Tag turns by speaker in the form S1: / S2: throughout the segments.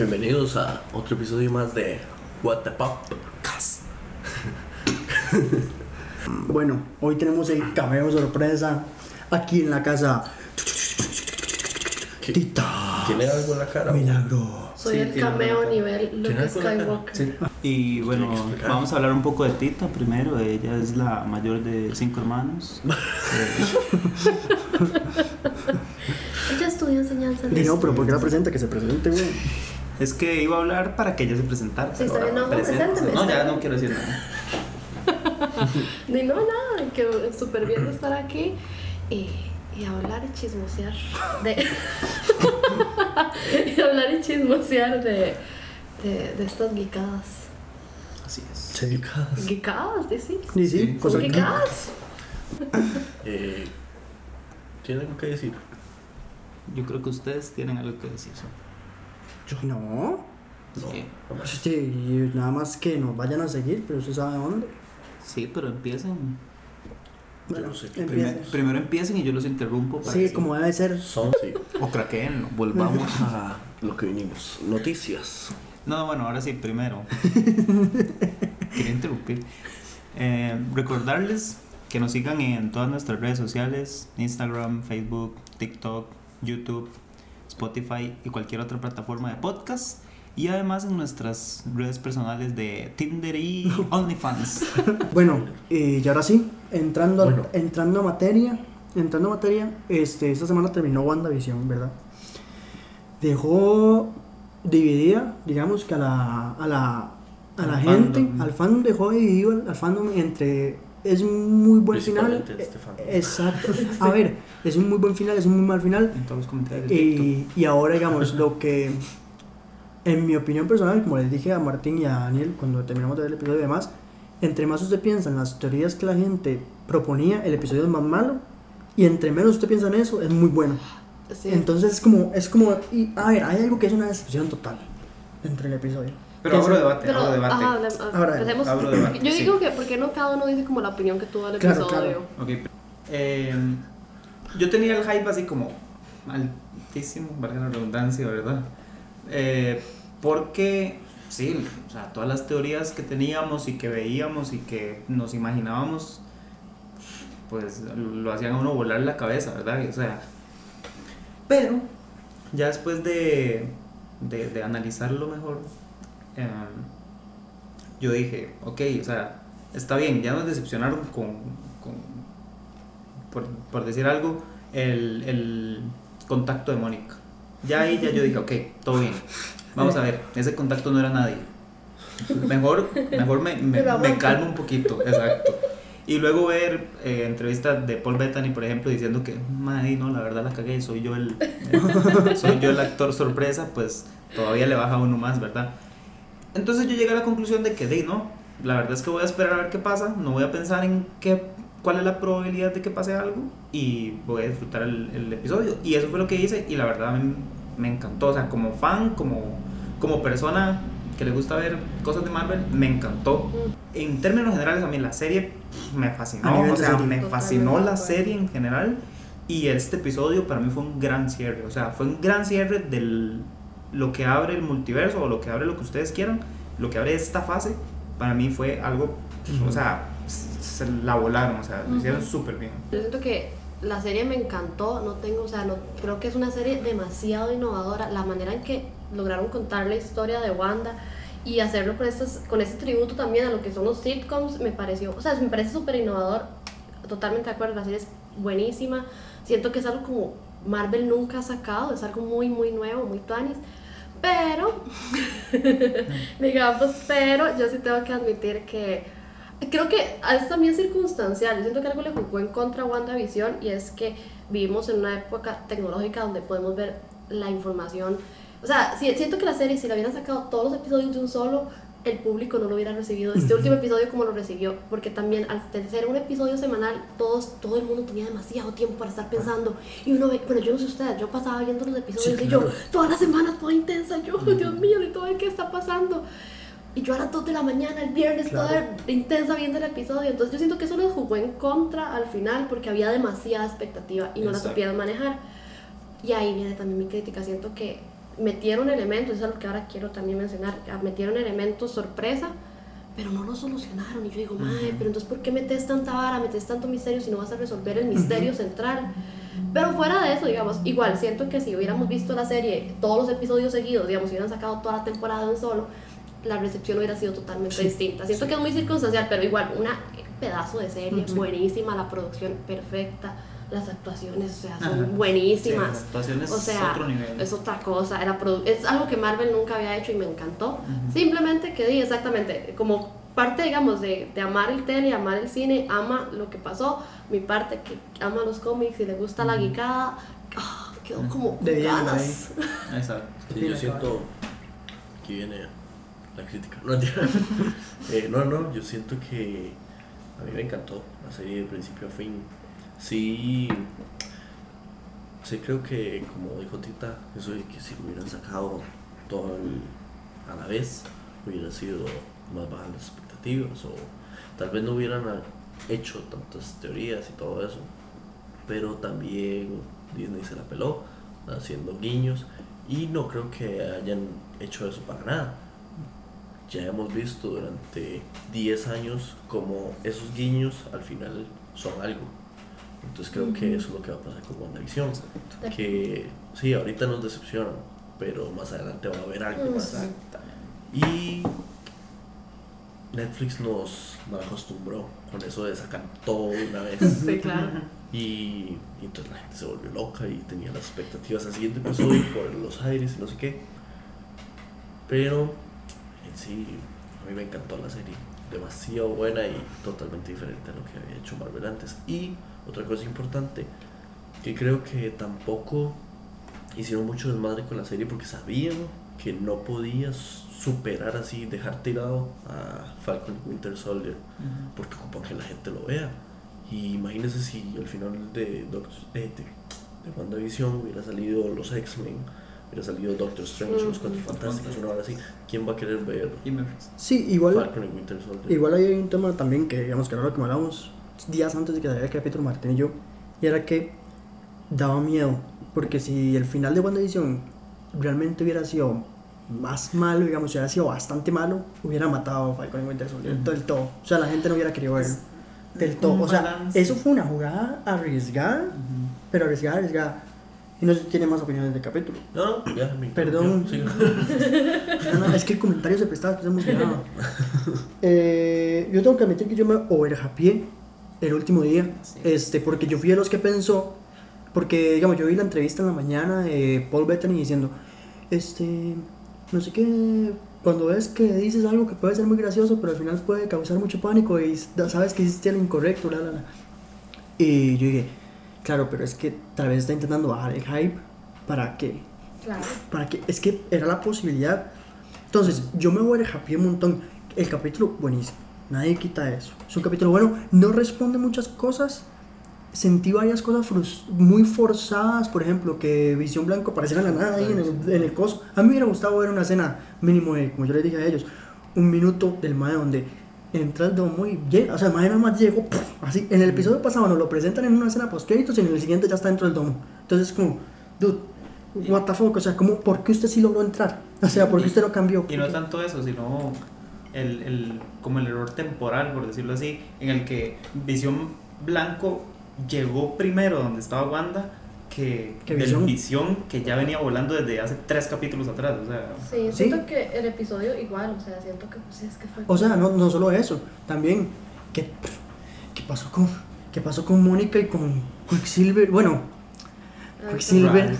S1: Bienvenidos a otro episodio más de What the Pop Cast.
S2: Bueno, hoy tenemos el cameo sorpresa aquí en la casa.
S1: ¿Qué-
S2: Tita.
S1: ¿Tiene algo en la cara?
S2: Milagro.
S3: Soy
S4: Sí,
S3: el cameo nivel Luke. Skywalker.
S4: Sí. Y bueno, vamos a hablar un poco de Tita primero. Ella es la mayor de cinco hermanos.
S3: Ella estudió enseñanza
S2: Di no, pero ¿por qué la presenta? Que se presente, güey.
S4: Es que iba a hablar para que ella se presentara.
S3: Sí, está bien, no, presénteme,
S4: No, ya no quiero decir nada.
S3: Ni no, nada, que súper bien de estar aquí y, y hablar y chismosear de. y hablar y chismosear de, de, de estas geekadas.
S4: Así es.
S2: Sí.
S3: ¿Geekadas? ¿Sí? sí.
S2: Sí, sí,
S4: Sí.
S2: cosa que-
S3: ¿Geekadas?
S1: Eh, ¿Tiene algo que decir?
S4: Yo creo que ustedes tienen algo que decir.
S2: No.
S4: Sí,
S2: Sí, y nada más que nos vayan a seguir, pero usted sabe dónde.
S4: sí pero empiecen.
S1: Yo no sé.
S4: Primer- primero empiecen y yo los interrumpo. para
S2: Sí,
S4: que-
S2: como debe ser.
S1: Son, sí.
S4: O craqueen.
S1: Volvamos a lo que vinimos. Noticias.
S4: No, bueno, ahora sí, primero. Quería interrumpir. Eh, recordarles que nos sigan en todas nuestras redes sociales, Instagram, Facebook, TikTok, YouTube, Spotify y cualquier otra plataforma de podcast. Y además en nuestras redes personales de Tinder y OnlyFans.
S2: Bueno, eh, y ahora sí, entrando, a- entrando a materia, entrando a materia, este, esta semana terminó WandaVision, ¿verdad? Dejó dividida, digamos que a la, a la, a la gente,
S4: fandom.
S2: al fandom dejó dividido al, al fandom entre, es un muy buen final,
S1: este
S2: eh, exacto, a ver, es un muy buen final, es un muy mal final,
S4: en todos los comentarios. de TikTok.
S2: y, y ahora, digamos, lo que, en mi opinión personal, como les dije a Martín y a Daniel cuando terminamos de ver el episodio y demás, entre más usted piensa en las teorías que la gente proponía, el episodio es más malo. Y entre menos usted piensa en eso, es muy bueno.
S3: Sí.
S2: Entonces es como, es como, y, a ver, hay algo que es una decepción total dentro del episodio.
S4: Pero abro debate,
S3: Pero,
S4: abro debate.
S3: ajá, le-
S2: Ahora,
S3: empecemos.
S4: abro debate,
S3: Yo
S4: sí.
S3: digo que, ¿por qué no cada uno dice como la opinión que tuvo del
S2: Claro,
S3: episodio?
S4: Eh, yo tenía el hype así como altísimo, valga la redundancia, ¿verdad? Eh, porque, sí, o sea, todas las teorías que teníamos y que veíamos y que nos imaginábamos, pues lo hacían a uno volar la cabeza, ¿verdad? O sea, pero ya después de, de, de analizarlo mejor, eh, yo dije, ok, o sea, está bien, ya nos decepcionaron con, con por, por decir algo, el, el contacto de Mónica. Ya ahí ya yo dije, ok, todo bien. Vamos a ver, ese contacto no era nadie. Mejor, mejor me, me, me calmo un poquito, exacto. Y luego ver eh, entrevistas de Paul Bettany, por ejemplo, diciendo que, madre, no, la verdad la cagué, soy yo el, el- soy yo el actor sorpresa, pues todavía le baja uno más, ¿verdad? Entonces yo llegué a la conclusión de que, de, no, la verdad es que voy a esperar a ver qué pasa, no voy a pensar en qué, cuál es la probabilidad de que pase algo y voy a disfrutar el, el episodio. Y eso fue lo que hice y la verdad me, me encantó, o sea, como fan, como, como persona que le gusta ver cosas de Marvel, me encantó. En términos generales, a mí la serie me fascinó, o sea, me fascinó la serie en general. Y este episodio para mí fue un gran cierre, o sea, fue un gran cierre de lo que abre el multiverso o lo que abre lo que ustedes quieran, lo que abre esta fase, para mí fue algo, o sea, se la volaron, o sea, lo hicieron súper bien.
S3: Yo siento que la serie me encantó, no tengo, o sea, no, creo que es una serie demasiado innovadora, la manera en que lograron contar la historia de Wanda y hacerlo con, estos, con este tributo también a lo que son los sitcoms, me pareció, o sea, me parece súper innovador, totalmente de acuerdo, la serie es buenísima, siento que es algo como Marvel nunca ha sacado, es algo muy, muy nuevo, muy tuanis, pero, digamos, pero yo sí tengo que admitir que creo que es también circunstancial. Yo siento que algo le jugó en contra a WandaVision y es que vivimos en una época tecnológica donde podemos ver la información. O sea, si- siento que la serie, si la hubieran sacado todos los episodios de un solo, el público no lo hubiera recibido este último episodio como lo recibió. Porque también al ser un episodio semanal, todos, todo el mundo tenía demasiado tiempo para estar pensando. Y uno ve, bueno, yo no sé ustedes, yo pasaba viendo los episodios
S2: Sí,
S3: y
S2: claro.
S3: yo, todas las semanas, toda intensa, yo, Dios mío, de todo el que está pasando. Y yo a las 2 de la mañana, el viernes,
S2: Claro.
S3: toda intensa viendo el episodio. Entonces yo siento que eso les jugó en contra al final porque había demasiada expectativa y no la
S4: Exacto.
S3: supieron manejar. Y ahí viene también mi crítica. Siento que metieron elementos, eso es lo que ahora quiero también mencionar, ah, metieron elementos sorpresa, pero no lo solucionaron. Y yo digo, madre, pero entonces ¿por qué metes tanta vara, metes tanto misterio si no vas a resolver el misterio central? Pero fuera de eso, digamos, igual siento que si hubiéramos visto la serie, todos los episodios seguidos, digamos, si hubieran sacado toda la temporada en solo, la recepción hubiera sido totalmente distinta. Siento que es muy circunstancial, pero igual, una pedazo de serie buenísima, la producción perfecta, las actuaciones, o sea, son
S4: Ajá.
S3: buenísimas.
S4: Sí, las actuaciones
S3: o
S4: es
S3: sea,
S4: otro nivel.
S3: es otra cosa, era es algo que Marvel nunca había hecho y me encantó.
S4: Ujú.
S3: Simplemente que di exactamente, como parte, digamos, de, de amar el tele, amar el cine, ama lo que pasó, mi parte que ama los cómics y le gusta la guicada, ah, quedó como
S2: De
S3: ganas.
S4: Exacto.
S1: Sí, yo siento que viene la crítica. No. Eh, no, no, yo siento que a mí me encantó la serie de principio a fin. Sí, sí creo que, como dijo Tita, eso de que si lo hubieran sacado todo a la vez, hubiera sido más bajas las expectativas o tal vez no hubieran hecho tantas teorías y todo eso. Pero también Disney se la peló haciendo guiños y no creo que hayan hecho eso para nada. Ya hemos visto durante 10 años como esos guiños al final son algo. Entonces creo que eso es lo que va a pasar con WandaVision. Que sí, ahorita nos decepcionan, pero más adelante va a haber algo más. Y Netflix nos, nos acostumbró con eso de sacar todo una vez.
S3: Sí, claro.
S1: Y, y entonces la gente se volvió loca y tenía las expectativas al siguiente episodio por los aires y no sé qué. Pero en sí, a mí me encantó la serie. Demasiado buena y totalmente diferente a lo que había hecho Marvel antes. Y otra cosa importante, que creo que tampoco hicieron mucho desmadre con la serie porque sabían que no podías superar así, dejar tirado a Falcon Winter Soldier porque ocupan que la gente lo vea. Y imagínense si al final de, Doctor, eh, de, de WandaVision hubiera salido los X-Men, hubiera salido Doctor Strange, los Cuatro. Fantásticos, una hora así. ¿Quién va a querer ver
S2: Sí, igual,
S1: Falcon y Winter Soldier?
S2: igual hay un tema también que, digamos, que lo que hablamos días antes de que saliera el capítulo Martín y yo, y era que daba miedo, porque si el final de WandaVision realmente hubiera sido más malo, digamos, si hubiera sido bastante malo, hubiera matado a Falcon y Winter Soldier
S4: Ujú.
S2: del todo. O sea, la gente no hubiera querido verlo. Del todo. O sea,
S4: balance.
S2: eso fue una jugada arriesgada, pero arriesgada, arriesgada. Y no sé si tiene más opiniones del capítulo.
S1: No, no, ya
S2: Perdón.
S1: Sí.
S2: No, no, es que el comentario se prestaba, que se emocionaba. Eh, yo tengo que admitir que yo me overhapié el último día,
S4: Sí.
S2: este, porque yo fui de los que pensó, porque digamos, yo vi la entrevista en la mañana de Paul Bettany diciendo, este, no sé qué, cuando ves que dices algo que puede ser muy gracioso, pero al final puede causar mucho pánico y sabes que hiciste lo incorrecto, la, la, la. Y yo dije, claro, pero es que tal vez está intentando bajar el hype para que
S3: Claro.
S2: para que es que era la posibilidad entonces yo me voy a happy un montón el capítulo buenísimo nadie quita eso. Es un capítulo bueno no responde muchas cosas. Sentí varias cosas muy forzadas por ejemplo que Visión Blanco apareciera la nada ahí en el, en el coso. A mí me hubiera gustado ver una escena mínimo de como yo les dije a ellos un minuto del mae donde entra el domo y llega o sea el mae nada más llegó así en el episodio pasado nos lo presentan en una escena post créditos y en el siguiente ya está dentro del domo. Entonces es como dude what the fuck, o sea, ¿cómo, ¿por qué usted sí logró entrar? O sea, ¿por qué usted no cambió?
S4: Y no tanto eso, sino el, el, como el error temporal, por decirlo así, en el que Visión Blanco llegó primero donde estaba Wanda que,
S2: Visión.
S4: Visión que ya venía volando desde hace tres capítulos atrás. O sea,
S3: Sí,
S2: Sí.
S3: siento que el episodio igual, o sea, siento que pues, es que fue...
S2: O sea, no, no solo eso, también, ¿qué, qué pasó con qué pasó con Mónica y con Quicksilver? Bueno,
S3: Ah,
S2: Quicksilver.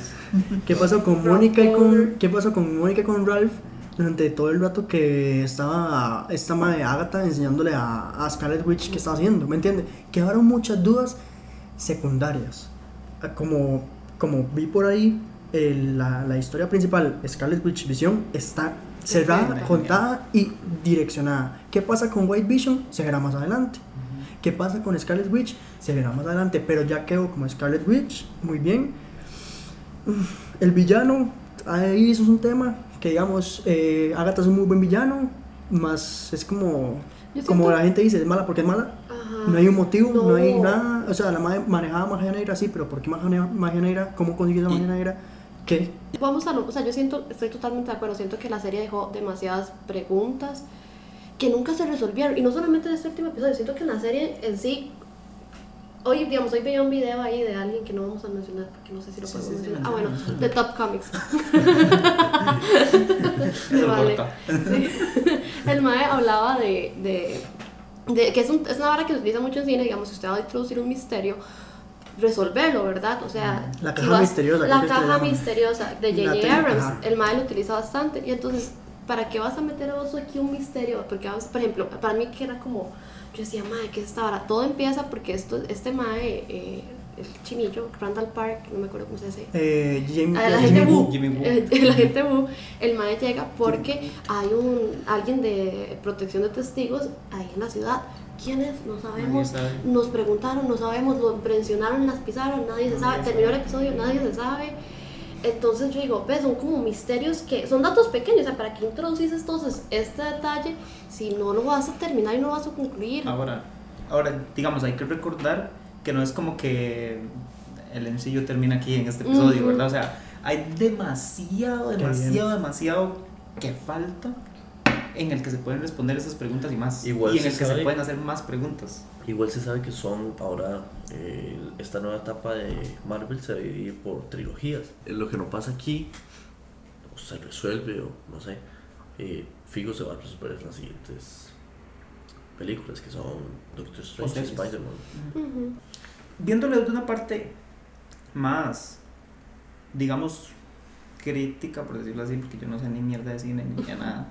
S2: ¿qué pasó con Mónica y con qué pasó con Mónica y con Ralph durante todo el rato que estaba esta madre Agatha enseñándole a, a Scarlet Witch qué estaba haciendo, ¿me entiende? Quedaron muchas dudas secundarias. Como, como vi por ahí, la, la historia principal, Scarlet Witch Vision, está cerrada, contada y direccionada. ¿Qué pasa con White Vision? Se verá más adelante. ¿Qué pasa con Scarlet Witch? Se verá más adelante, pero ya quedó como Scarlet Witch, muy bien. El villano, ahí eso es un tema, que digamos, eh, Agatha es un muy buen villano, más es como, como la gente dice, es mala porque es mala.
S3: Ajá.
S2: No hay un motivo, no, hay nada. O sea, la manejaba magia negra, sí, pero ¿por qué magia, ne- magia negra? ¿Cómo consiguió esa magia negra? ¿Qué?
S3: Vamos a lo, o sea, yo siento, estoy totalmente de acuerdo, siento que la serie dejó demasiadas preguntas que nunca se resolvieron, y no solamente en este último episodio, siento que en la serie en sí, hoy, digamos, hoy veía un video ahí de alguien que no vamos a mencionar, porque no sé si lo
S4: Sí,
S3: podemos
S4: sí,
S3: mencionar, ah, bueno, de Top Comics. Vale. El mae hablaba de, de, de que es, un- es una vara que se utiliza mucho en cine, digamos, si usted va a introducir un misterio, resolverlo, ¿verdad? O sea,
S2: La
S3: si
S2: caja
S3: vas-
S2: misteriosa,
S3: La caja misteriosa de
S2: La
S3: J.J. Abrams,
S2: ajá.
S3: el mae lo utiliza bastante. Y entonces, ¿para qué vas a meter vos aquí un misterio? Porque, vamos, por ejemplo, para mí que era como, yo decía, mae, ¿qué es esta vara? Todo empieza porque esto, este mae, eh, el chinillo, Randall Park, no me acuerdo cómo se dice.
S2: Eh, Jim-
S3: A la
S2: Jimmy
S3: gente. Wu,
S4: Jimmy Woo.
S3: eh, la gente Wu, el mae llega porque hay un alguien de protección de testigos ahí en la ciudad. ¿Quién es? No sabemos.
S4: Sabe.
S3: Nos preguntaron, no sabemos, lo presionaron, las pisaron, nadie se
S4: Nadie
S3: sabe. Terminó el episodio, nadie se sabe. Entonces yo digo, ves, son como misterios que son datos pequeños, o sea, ¿para qué introduces entonces este detalle si no lo vas a terminar y no lo vas a concluir?
S4: Ahora, ahora, digamos, hay que recordar que no es como que el MCU termina aquí en este episodio,
S3: Ujú.
S4: ¿verdad? O sea, hay demasiado, demasiado, demasiado que falta en el que se pueden responder esas preguntas y más.
S1: Igual
S4: y en el que se pueden hacer más preguntas.
S1: Igual se sabe que son ahora, eh, esta nueva etapa de Marvel se divide por trilogías. Lo que no pasa aquí, o se resuelve, o no sé, eh, Figo se va a resolver en las siguientes películas que son Doctor Strange y. Spider-Man.
S4: Viéndolo desde una parte más, digamos, crítica, por decirlo así, porque yo no sé ni mierda de cine ni de nada.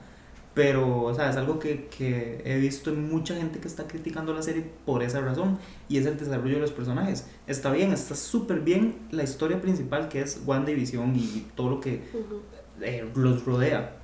S4: Pero, o sea, es algo que, que he visto en mucha gente que está criticando la serie por esa razón, y es el desarrollo de los personajes. Está bien, está súper bien la historia principal que es WandaVision y todo lo que
S3: Ujú.
S4: eh, los rodea.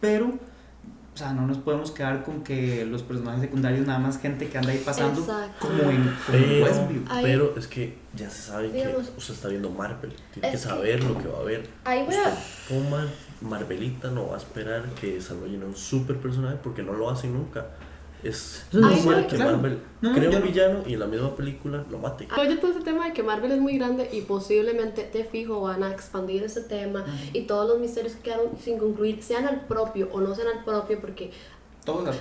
S4: Pero, o sea, no nos podemos quedar con que los personajes secundarios nada más gente que anda ahí pasando
S3: Exacto.
S4: como en, como
S1: Pero,
S4: Westview.
S3: Ahí-
S1: pero es que ya se sabe
S3: Digamos-
S1: que usted está viendo Marvel, tiene que
S3: Es que-
S1: saber lo que va a ver.
S3: Ahí voy a,
S1: Mar- Marvelita no va a esperar que desarrollen un super personaje porque no lo hacen nunca. Es normal
S3: no,
S1: que
S4: claro.
S1: Marvel
S4: No,
S1: cree
S4: yo
S1: un
S4: no-
S1: villano y en la misma película lo mate.
S3: Oye, todo ese tema de que Marvel es muy grande y posiblemente de fijo van a expandir ese tema y todos los misterios que quedaron sin concluir, sean al propio o no sean al propio, porque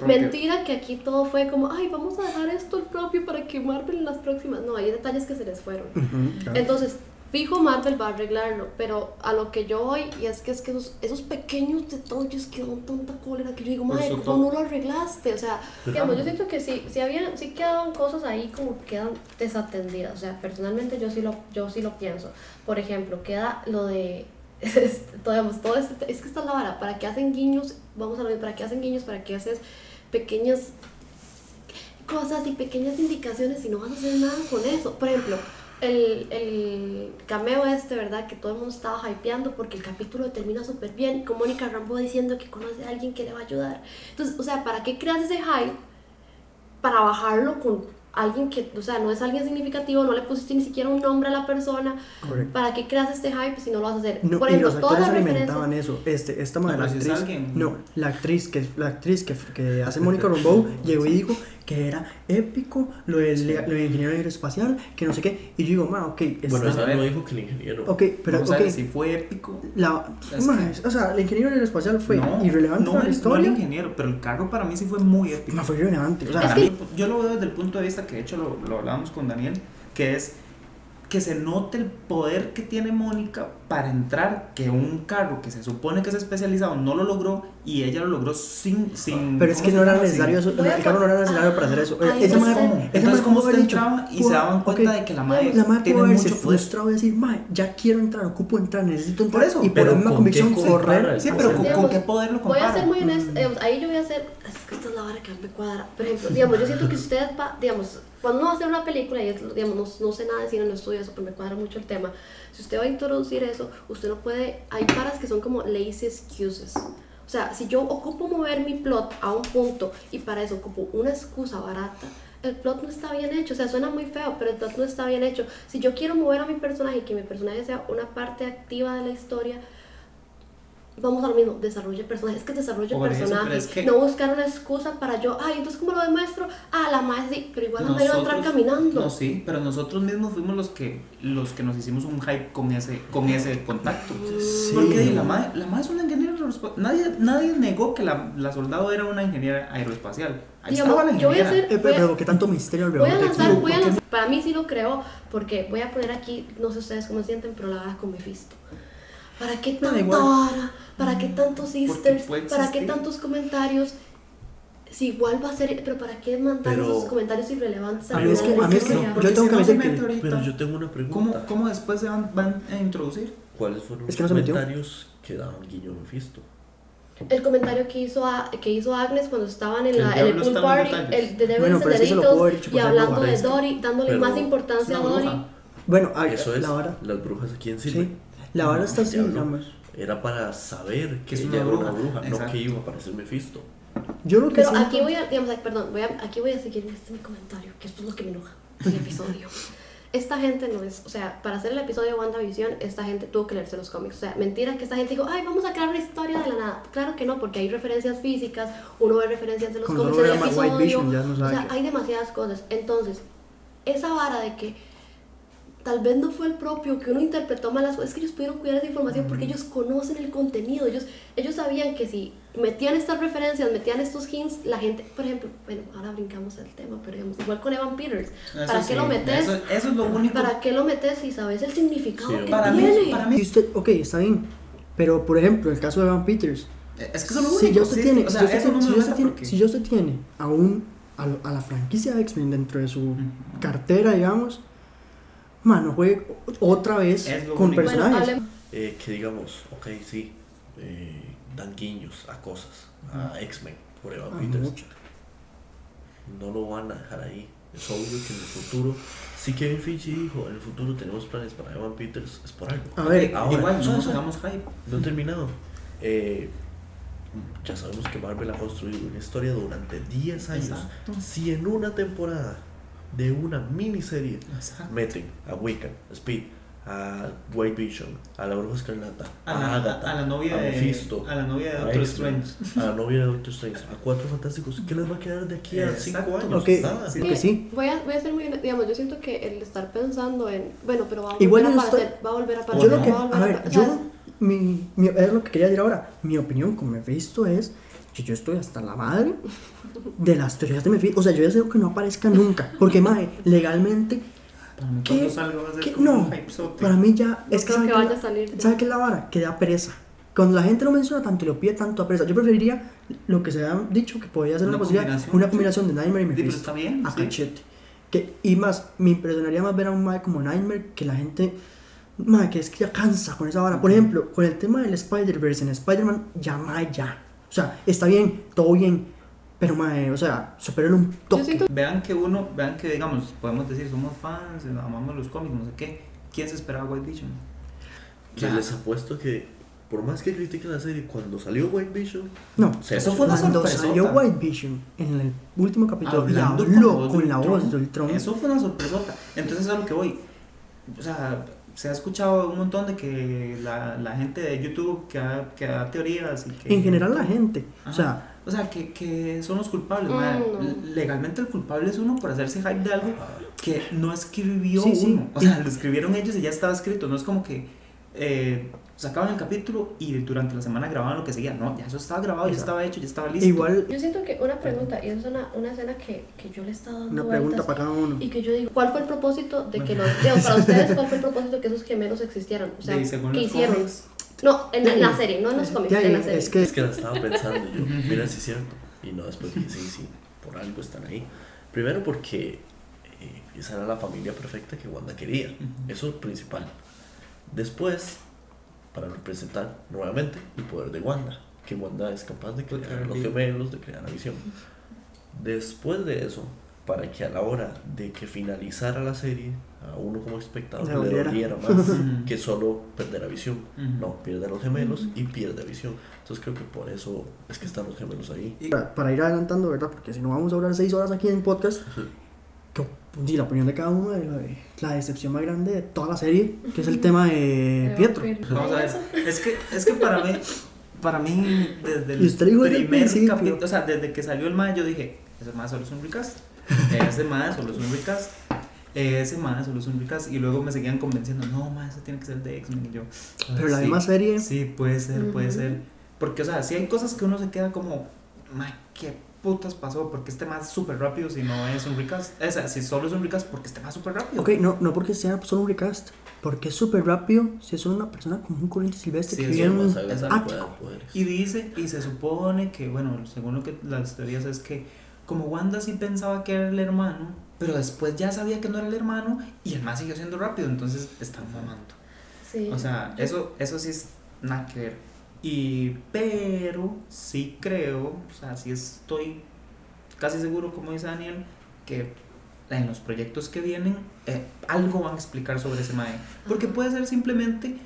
S3: mentira que aquí todo fue como, ay, vamos a dejar esto al propio para que Marvel en las próximas. No, hay detalles que se les fueron.
S2: Claro.
S3: Entonces, fijo Marvel va a arreglarlo, pero a lo que yo voy, y es que es que esos, esos pequeños detalles que dan tanta cólera que yo digo, madre, ¿cómo no lo arreglaste? O sea, digamos, yo siento que sí, sí, había, sí quedaban cosas ahí como que quedan desatendidas. O sea, personalmente yo sí lo, yo sí lo pienso. Por ejemplo, queda lo de. este, todo, digamos, todo este, es que esta es la vara, para que hacen guiños, vamos a ver, para que hacen guiños, para que haces pequeñas cosas y pequeñas indicaciones y no vas a hacer nada con eso. Por ejemplo, el, el cameo este, ¿verdad? Que todo el mundo estaba hypeando porque el capítulo termina súper bien, con Mónica Rambo diciendo que conoce a alguien que le va a ayudar. Entonces, o sea, ¿para qué creas ese hype? Para bajarlo con alguien que, o sea, no es alguien significativo, no le pusiste ni siquiera un nombre a la persona.
S2: Correcto.
S3: ¿Para qué creas este hype si no lo vas a hacer?
S2: No,
S3: Por
S2: y
S3: ejemplo,
S2: los
S3: todas las referencias.
S2: alimentaban eso. Este, esta madre,
S4: No,
S2: la actriz, no, la actriz que la actriz que, que hace Mónica Rambeau llegó y dijo que era épico lo del, lo del ingeniero aeroespacial, que no sé qué, y yo digo, ma, ok, está,
S1: Bueno, ella
S4: a ver.
S1: no dijo que el ingeniero.
S2: ok, pero
S4: Vamos a
S2: ok,
S4: ver si fue épico.
S2: la,
S4: Es
S2: ma,
S4: que-
S2: o sea, el ingeniero aeroespacial fue
S4: no,
S2: irrelevante
S4: no
S2: para la historia,
S4: No el ingeniero, pero el carro para mí sí fue muy épico.
S2: ma, fue irrelevante, o sea,
S4: Para
S3: que-
S4: mí, yo lo veo desde el punto de vista que de hecho lo, lo hablábamos con Daniel, que es que se note el poder que tiene Mónica para entrar, que un carro que se supone que es especializado no lo logró y ella lo logró sin... sin
S2: pero es que
S4: ¿cómo
S2: no era necesario
S4: Sin-
S2: eso, el carro no era necesario
S3: ah,
S2: para hacer eso, esa madre,
S4: ¿Cómo?
S2: esa
S4: Entonces,
S2: madre
S4: ¿cómo usted
S2: haber dicho,
S4: entraba y se daban cuenta de que la madre
S2: la madre
S4: tiene mucho poder?
S2: y decir, ma, ya quiero entrar, ocupo entrar, necesito entrar,
S4: Por eso,
S2: y por
S1: pero
S2: la misma
S1: ¿con
S2: convicción correr,
S4: Sí, pero ¿con, con qué poder lo
S3: Voy a ser muy honesta, digamos, ahí yo voy a hacer, es que esta es la vara que me cuadra. Por ejemplo, digamos, yo siento que ustedes va, digamos, cuando uno va a hacer una película, y es- digamos, no, no sé nada de cine, no estudio eso, pero me cuadra mucho el tema. Si usted va a introducir eso, usted no puede, hay paras que son como lazy excuses. O sea, si yo ocupo mover mi plot a un punto y para eso ocupo una excusa barata, el plot no está bien hecho. O sea, suena muy feo, pero el plot no está bien hecho. Si yo quiero mover a mi personaje y que mi personaje sea una parte activa de la historia, vamos a lo mismo, desarrolle personajes, es que desarrolle
S4: Por eso,
S3: personajes,
S4: pero es que-
S3: no buscar una excusa para yo, ay, entonces ¿cómo lo demuestro? Ah, la madre sí, pero igual la madre va a entrar
S4: Nosotros-
S3: caminando.
S4: No, sí, pero nosotros mismos fuimos los que los que nos hicimos un hype con ese con ese contacto.
S2: Sí.
S4: Porque la madre, la madre es una ingeniera aeroespacial. Nadie, nadie negó que la, la soldado era una ingeniera aeroespacial. Ahí
S3: Digamos,
S4: estaba la
S3: yo voy a
S4: ingeniera.
S3: hacer-
S2: Eh, pero, pero qué tanto misterio
S3: Voy a lanzar, voy a lanzar, para mí sí lo creo, porque voy a poner aquí, no sé ustedes cómo sienten, pero la vara con Mephisto. ¿Para qué
S2: No,
S3: tanta
S2: igual.
S3: vara? ¿Para qué tantos sisters?
S4: puede
S3: ¿Para qué tantos comentarios? Si igual va a ser, pero ¿para qué mandar
S1: Pero-
S3: esos comentarios irrelevantes
S2: A mí es que- a mí es que
S3: Porque
S2: yo tengo que
S4: no
S2: admitir que-
S4: ahorita,
S1: Pero yo tengo una pregunta.
S4: ¿cómo, ¿Cómo después se van, van a introducir?
S1: ¿Cuáles fueron
S2: Es que no
S1: los comentarios que daban Guillo Mephisto?
S3: El comentario que hizo, a- que hizo Agnes cuando estaban en,
S4: Que el
S3: la, en el pool
S4: los
S3: party, el de Devils
S2: Bueno, dicho
S3: y hablando de Dory, dándole
S1: pero
S3: más importancia a Dory.
S2: Bueno, ay,
S1: Eso es
S2: la vara.
S1: las brujas aquí en
S2: Sí.
S1: Silver.
S2: La vara está así, digamos.
S1: Era para saber que
S4: Es
S1: ella
S4: una bruja.
S1: bruja, no que iba a aparecer Mephisto.
S2: Yo lo que
S3: Pero
S2: siento-
S3: aquí voy a, digamos, perdón, voy a, aquí voy a seguir este es mi comentario, que esto es lo que me enoja del episodio. Esta gente no es, o sea, para hacer el episodio de WandaVision, esta gente tuvo que leerse los cómics. O sea, mentira que esta gente dijo, ay, vamos a crear una historia de la nada. Claro que no, porque hay referencias físicas, uno ve referencias de los
S2: Cuando
S3: cómics del
S2: ve
S3: episodio.
S2: Vision, ya no
S3: o sea,
S2: qué.
S3: hay demasiadas cosas. Entonces, esa vara de que tal vez no fue el propio, que uno interpretó mal las cosas, es que ellos pudieron cuidar esa información porque ellos conocen el contenido, ellos, ellos sabían que si metían estas referencias, metían estos hints, la gente, por ejemplo, bueno, ahora brincamos el tema, pero digamos, igual con Evan Peters,
S4: Eso
S3: ¿para qué
S4: sí,
S3: lo metes?
S4: Eso, eso es lo único.
S3: ¿Para qué lo metes si sabes el significado
S1: Sí,
S3: que
S4: para mí,
S3: tiene?
S4: para mí
S2: Si usted, ok, está bien. Pero, por ejemplo, el caso de Evan Peters.
S4: es que eso es lo único.
S2: Si usted
S4: sí,
S2: tiene,
S4: o sea,
S2: si usted
S4: eso
S2: tiene- a, un, a, la franquicia de X-Men dentro de su cartera, digamos, mano, juegue otra vez
S4: Es lo
S2: con
S4: único.
S3: Bueno,
S2: personajes.
S3: hablemos-
S1: Eh, que digamos, ok, sí, eh, dan guiños a cosas, a X-Men, por Evan
S2: Ah,
S1: Peters.
S2: mucho.
S1: No lo van a dejar ahí. Es obvio que en el futuro, si Kevin Feige dijo, en el futuro tenemos planes para Evan Peters, es por algo.
S2: A ver,
S1: Ahora,
S4: Igual, no hagamos hype.
S1: No he terminado. Eh, ya sabemos que Marvel ha construido una historia durante 10 años.
S4: Exacto.
S1: Si en una temporada de una miniserie
S4: Exacto.
S1: meten a Wiccan, a Speed, a White Vision, a la Bruja Escarlata,
S4: A
S1: a,
S4: la,
S1: Agatha,
S4: a la novia
S1: a
S4: de
S1: Mephisto,
S4: a la novia de
S1: a
S4: Doctor Strange.
S1: a la novia de Doctor Strange, a cuatro fantásticos, ¿qué les va a quedar de aquí a 5
S4: Exacto.
S1: años?
S2: Ok,
S1: Nada.
S2: sí. sí.
S3: Voy a, voy a ser muy, digamos, yo siento que el estar pensando en, bueno, pero va a
S2: Igual
S3: volver a
S2: yo estoy-
S3: aparecer, va a volver a
S2: Yo
S3: aparecer,
S2: lo que,
S3: a
S2: a ver,
S3: o
S2: yo, mi, mi- es lo que quería decir ahora. Mi opinión con Mephisto es que yo estoy hasta la madre de las teorías de Mephisto. O sea, yo deseo que no aparezca nunca. Porque, madre, legalmente,
S4: Para mí
S2: ¿Qué?
S4: salga va a ser
S2: ¿qué?
S4: como
S2: No,
S4: un
S2: para mí ya
S3: No
S2: es que
S3: creo
S2: ¿sabe
S3: que
S2: qué
S3: vaya
S2: la-
S3: a salir.
S2: ¿Sabe qué es la vara? Que da pereza. Cuando la gente lo menciona tanto y lo pide tanto a pereza, yo preferiría lo que se ha dicho que podría ser una,
S4: Una
S2: posibilidad,
S4: combinación,
S2: una combinación de Nightmare y Mephisto.
S4: está bien.
S2: a
S4: sí.
S2: cachete. Que, y más, me impresionaría más ver a un mae como Nightmare que la gente, mae, que es que ya cansa con esa vara. Por ejemplo, con el tema del Spider-Verse en Spider-Man, ya mae, ya. O sea, está bien, todo bien, pero mae, o sea, superen un toque.
S3: siento-
S4: Vean que uno, vean que digamos, podemos decir, somos fans, amamos los cómics, no sé qué. ¿Quién se esperaba White Vision?
S1: Que
S4: Ya.
S1: les apuesto que, por más que critiquen la serie, cuando salió White Vision,
S2: No,
S1: se
S4: Eso fue una
S2: cuando
S4: sorpresota.
S2: salió White Vision en el último capítulo y
S4: Hablando
S2: con
S4: de
S2: la voz de Ultron.
S4: Eso fue una sorpresota. Entonces a lo que voy. O sea, se ha escuchado un montón de que la, la gente de YouTube que, ha- que da teorías y que...
S2: En general, la gente, o sea,
S4: O sea, que, que son los culpables.
S3: Mm,
S4: madre. Legalmente el culpable es uno por hacerse hype de algo que no escribió
S2: Sí, sí.
S4: uno. O sea, lo escribieron ellos y ya estaba escrito. No es como que eh, sacaban el capítulo y durante la semana grababan lo que seguía. No, ya eso estaba grabado, ya
S2: Exacto.
S4: estaba hecho, ya estaba listo.
S2: igual
S3: Yo siento que una pregunta, y es una, una escena que, que yo le he estado dando
S2: una pregunta para cada uno.
S3: y que yo digo, ¿cuál fue el propósito de que los, digamos, para ustedes, cuál fue el propósito que esos gemelos existieran? O sea, ¿qué hicieron?
S4: cómics.
S3: No, en, en la serie, no en los cómics,
S2: Ya,
S3: en la
S2: es
S3: serie.
S2: que
S1: es que la estaba pensando yo, mira si es cierto. Y no después dije, sí, sí, por algo están ahí. Primero porque eh, esa era la familia perfecta que Wanda quería.
S4: Ujú.
S1: Eso es lo principal. Después, para representar nuevamente el poder de Wanda, que Wanda es capaz de crear los gemelos, de crear la visión. Después de eso, para que a la hora de que finalizara la serie, a uno como espectador
S2: Le
S1: le
S2: doliera.
S1: más que solo perder a visión.
S4: Ujú.
S1: No, pierde a los gemelos y pierde visión. Entonces creo que por eso es que están los gemelos ahí.
S2: para, para ir adelantando, ¿verdad? Porque si no vamos a hablar seis horas aquí en podcast, que, y la opinión de cada uno de la, de la decepción más grande de toda la serie, que es el tema de Pietro.
S4: Vamos a ver. Es que, es que para mí, para mí, desde el primer capítulo, o sea, desde que salió el mae, yo dije, ese mae solo es un recast. Ese mae solo es un recast. Ese mae solo es un recast. Y luego me seguían convenciendo, no, mae, ese tiene que ser de X-Men. Y yo, "Ah,
S2: Pero la
S4: sí,
S2: misma serie.
S4: Sí, puede ser, puede ser. Porque, o sea, si hay cosas que uno se queda como, mae, ¿qué putas pasó? Porque este más súper rápido si no es un recast. O sea, si solo es un recast, porque este más súper rápido.
S2: Ok, no, no porque sea solo un recast. Porque es súper rápido si es una persona común, corriente y silvestre
S4: Sí,
S2: que vive en un ático.
S4: Y dice, y se supone que, bueno, según lo que las teorías es que como Wanda sí pensaba que era el hermano, pero después ya sabía que no era el hermano y el más siguió siendo rápido, entonces están mamando.
S3: Sí.
S4: O sea, eso, eso sí es nada que ver. Y, pero sí creo, o sea, sí estoy casi seguro, como dice Daniel, que en los proyectos que vienen eh, algo van a explicar sobre ese mae. Porque puede ser simplemente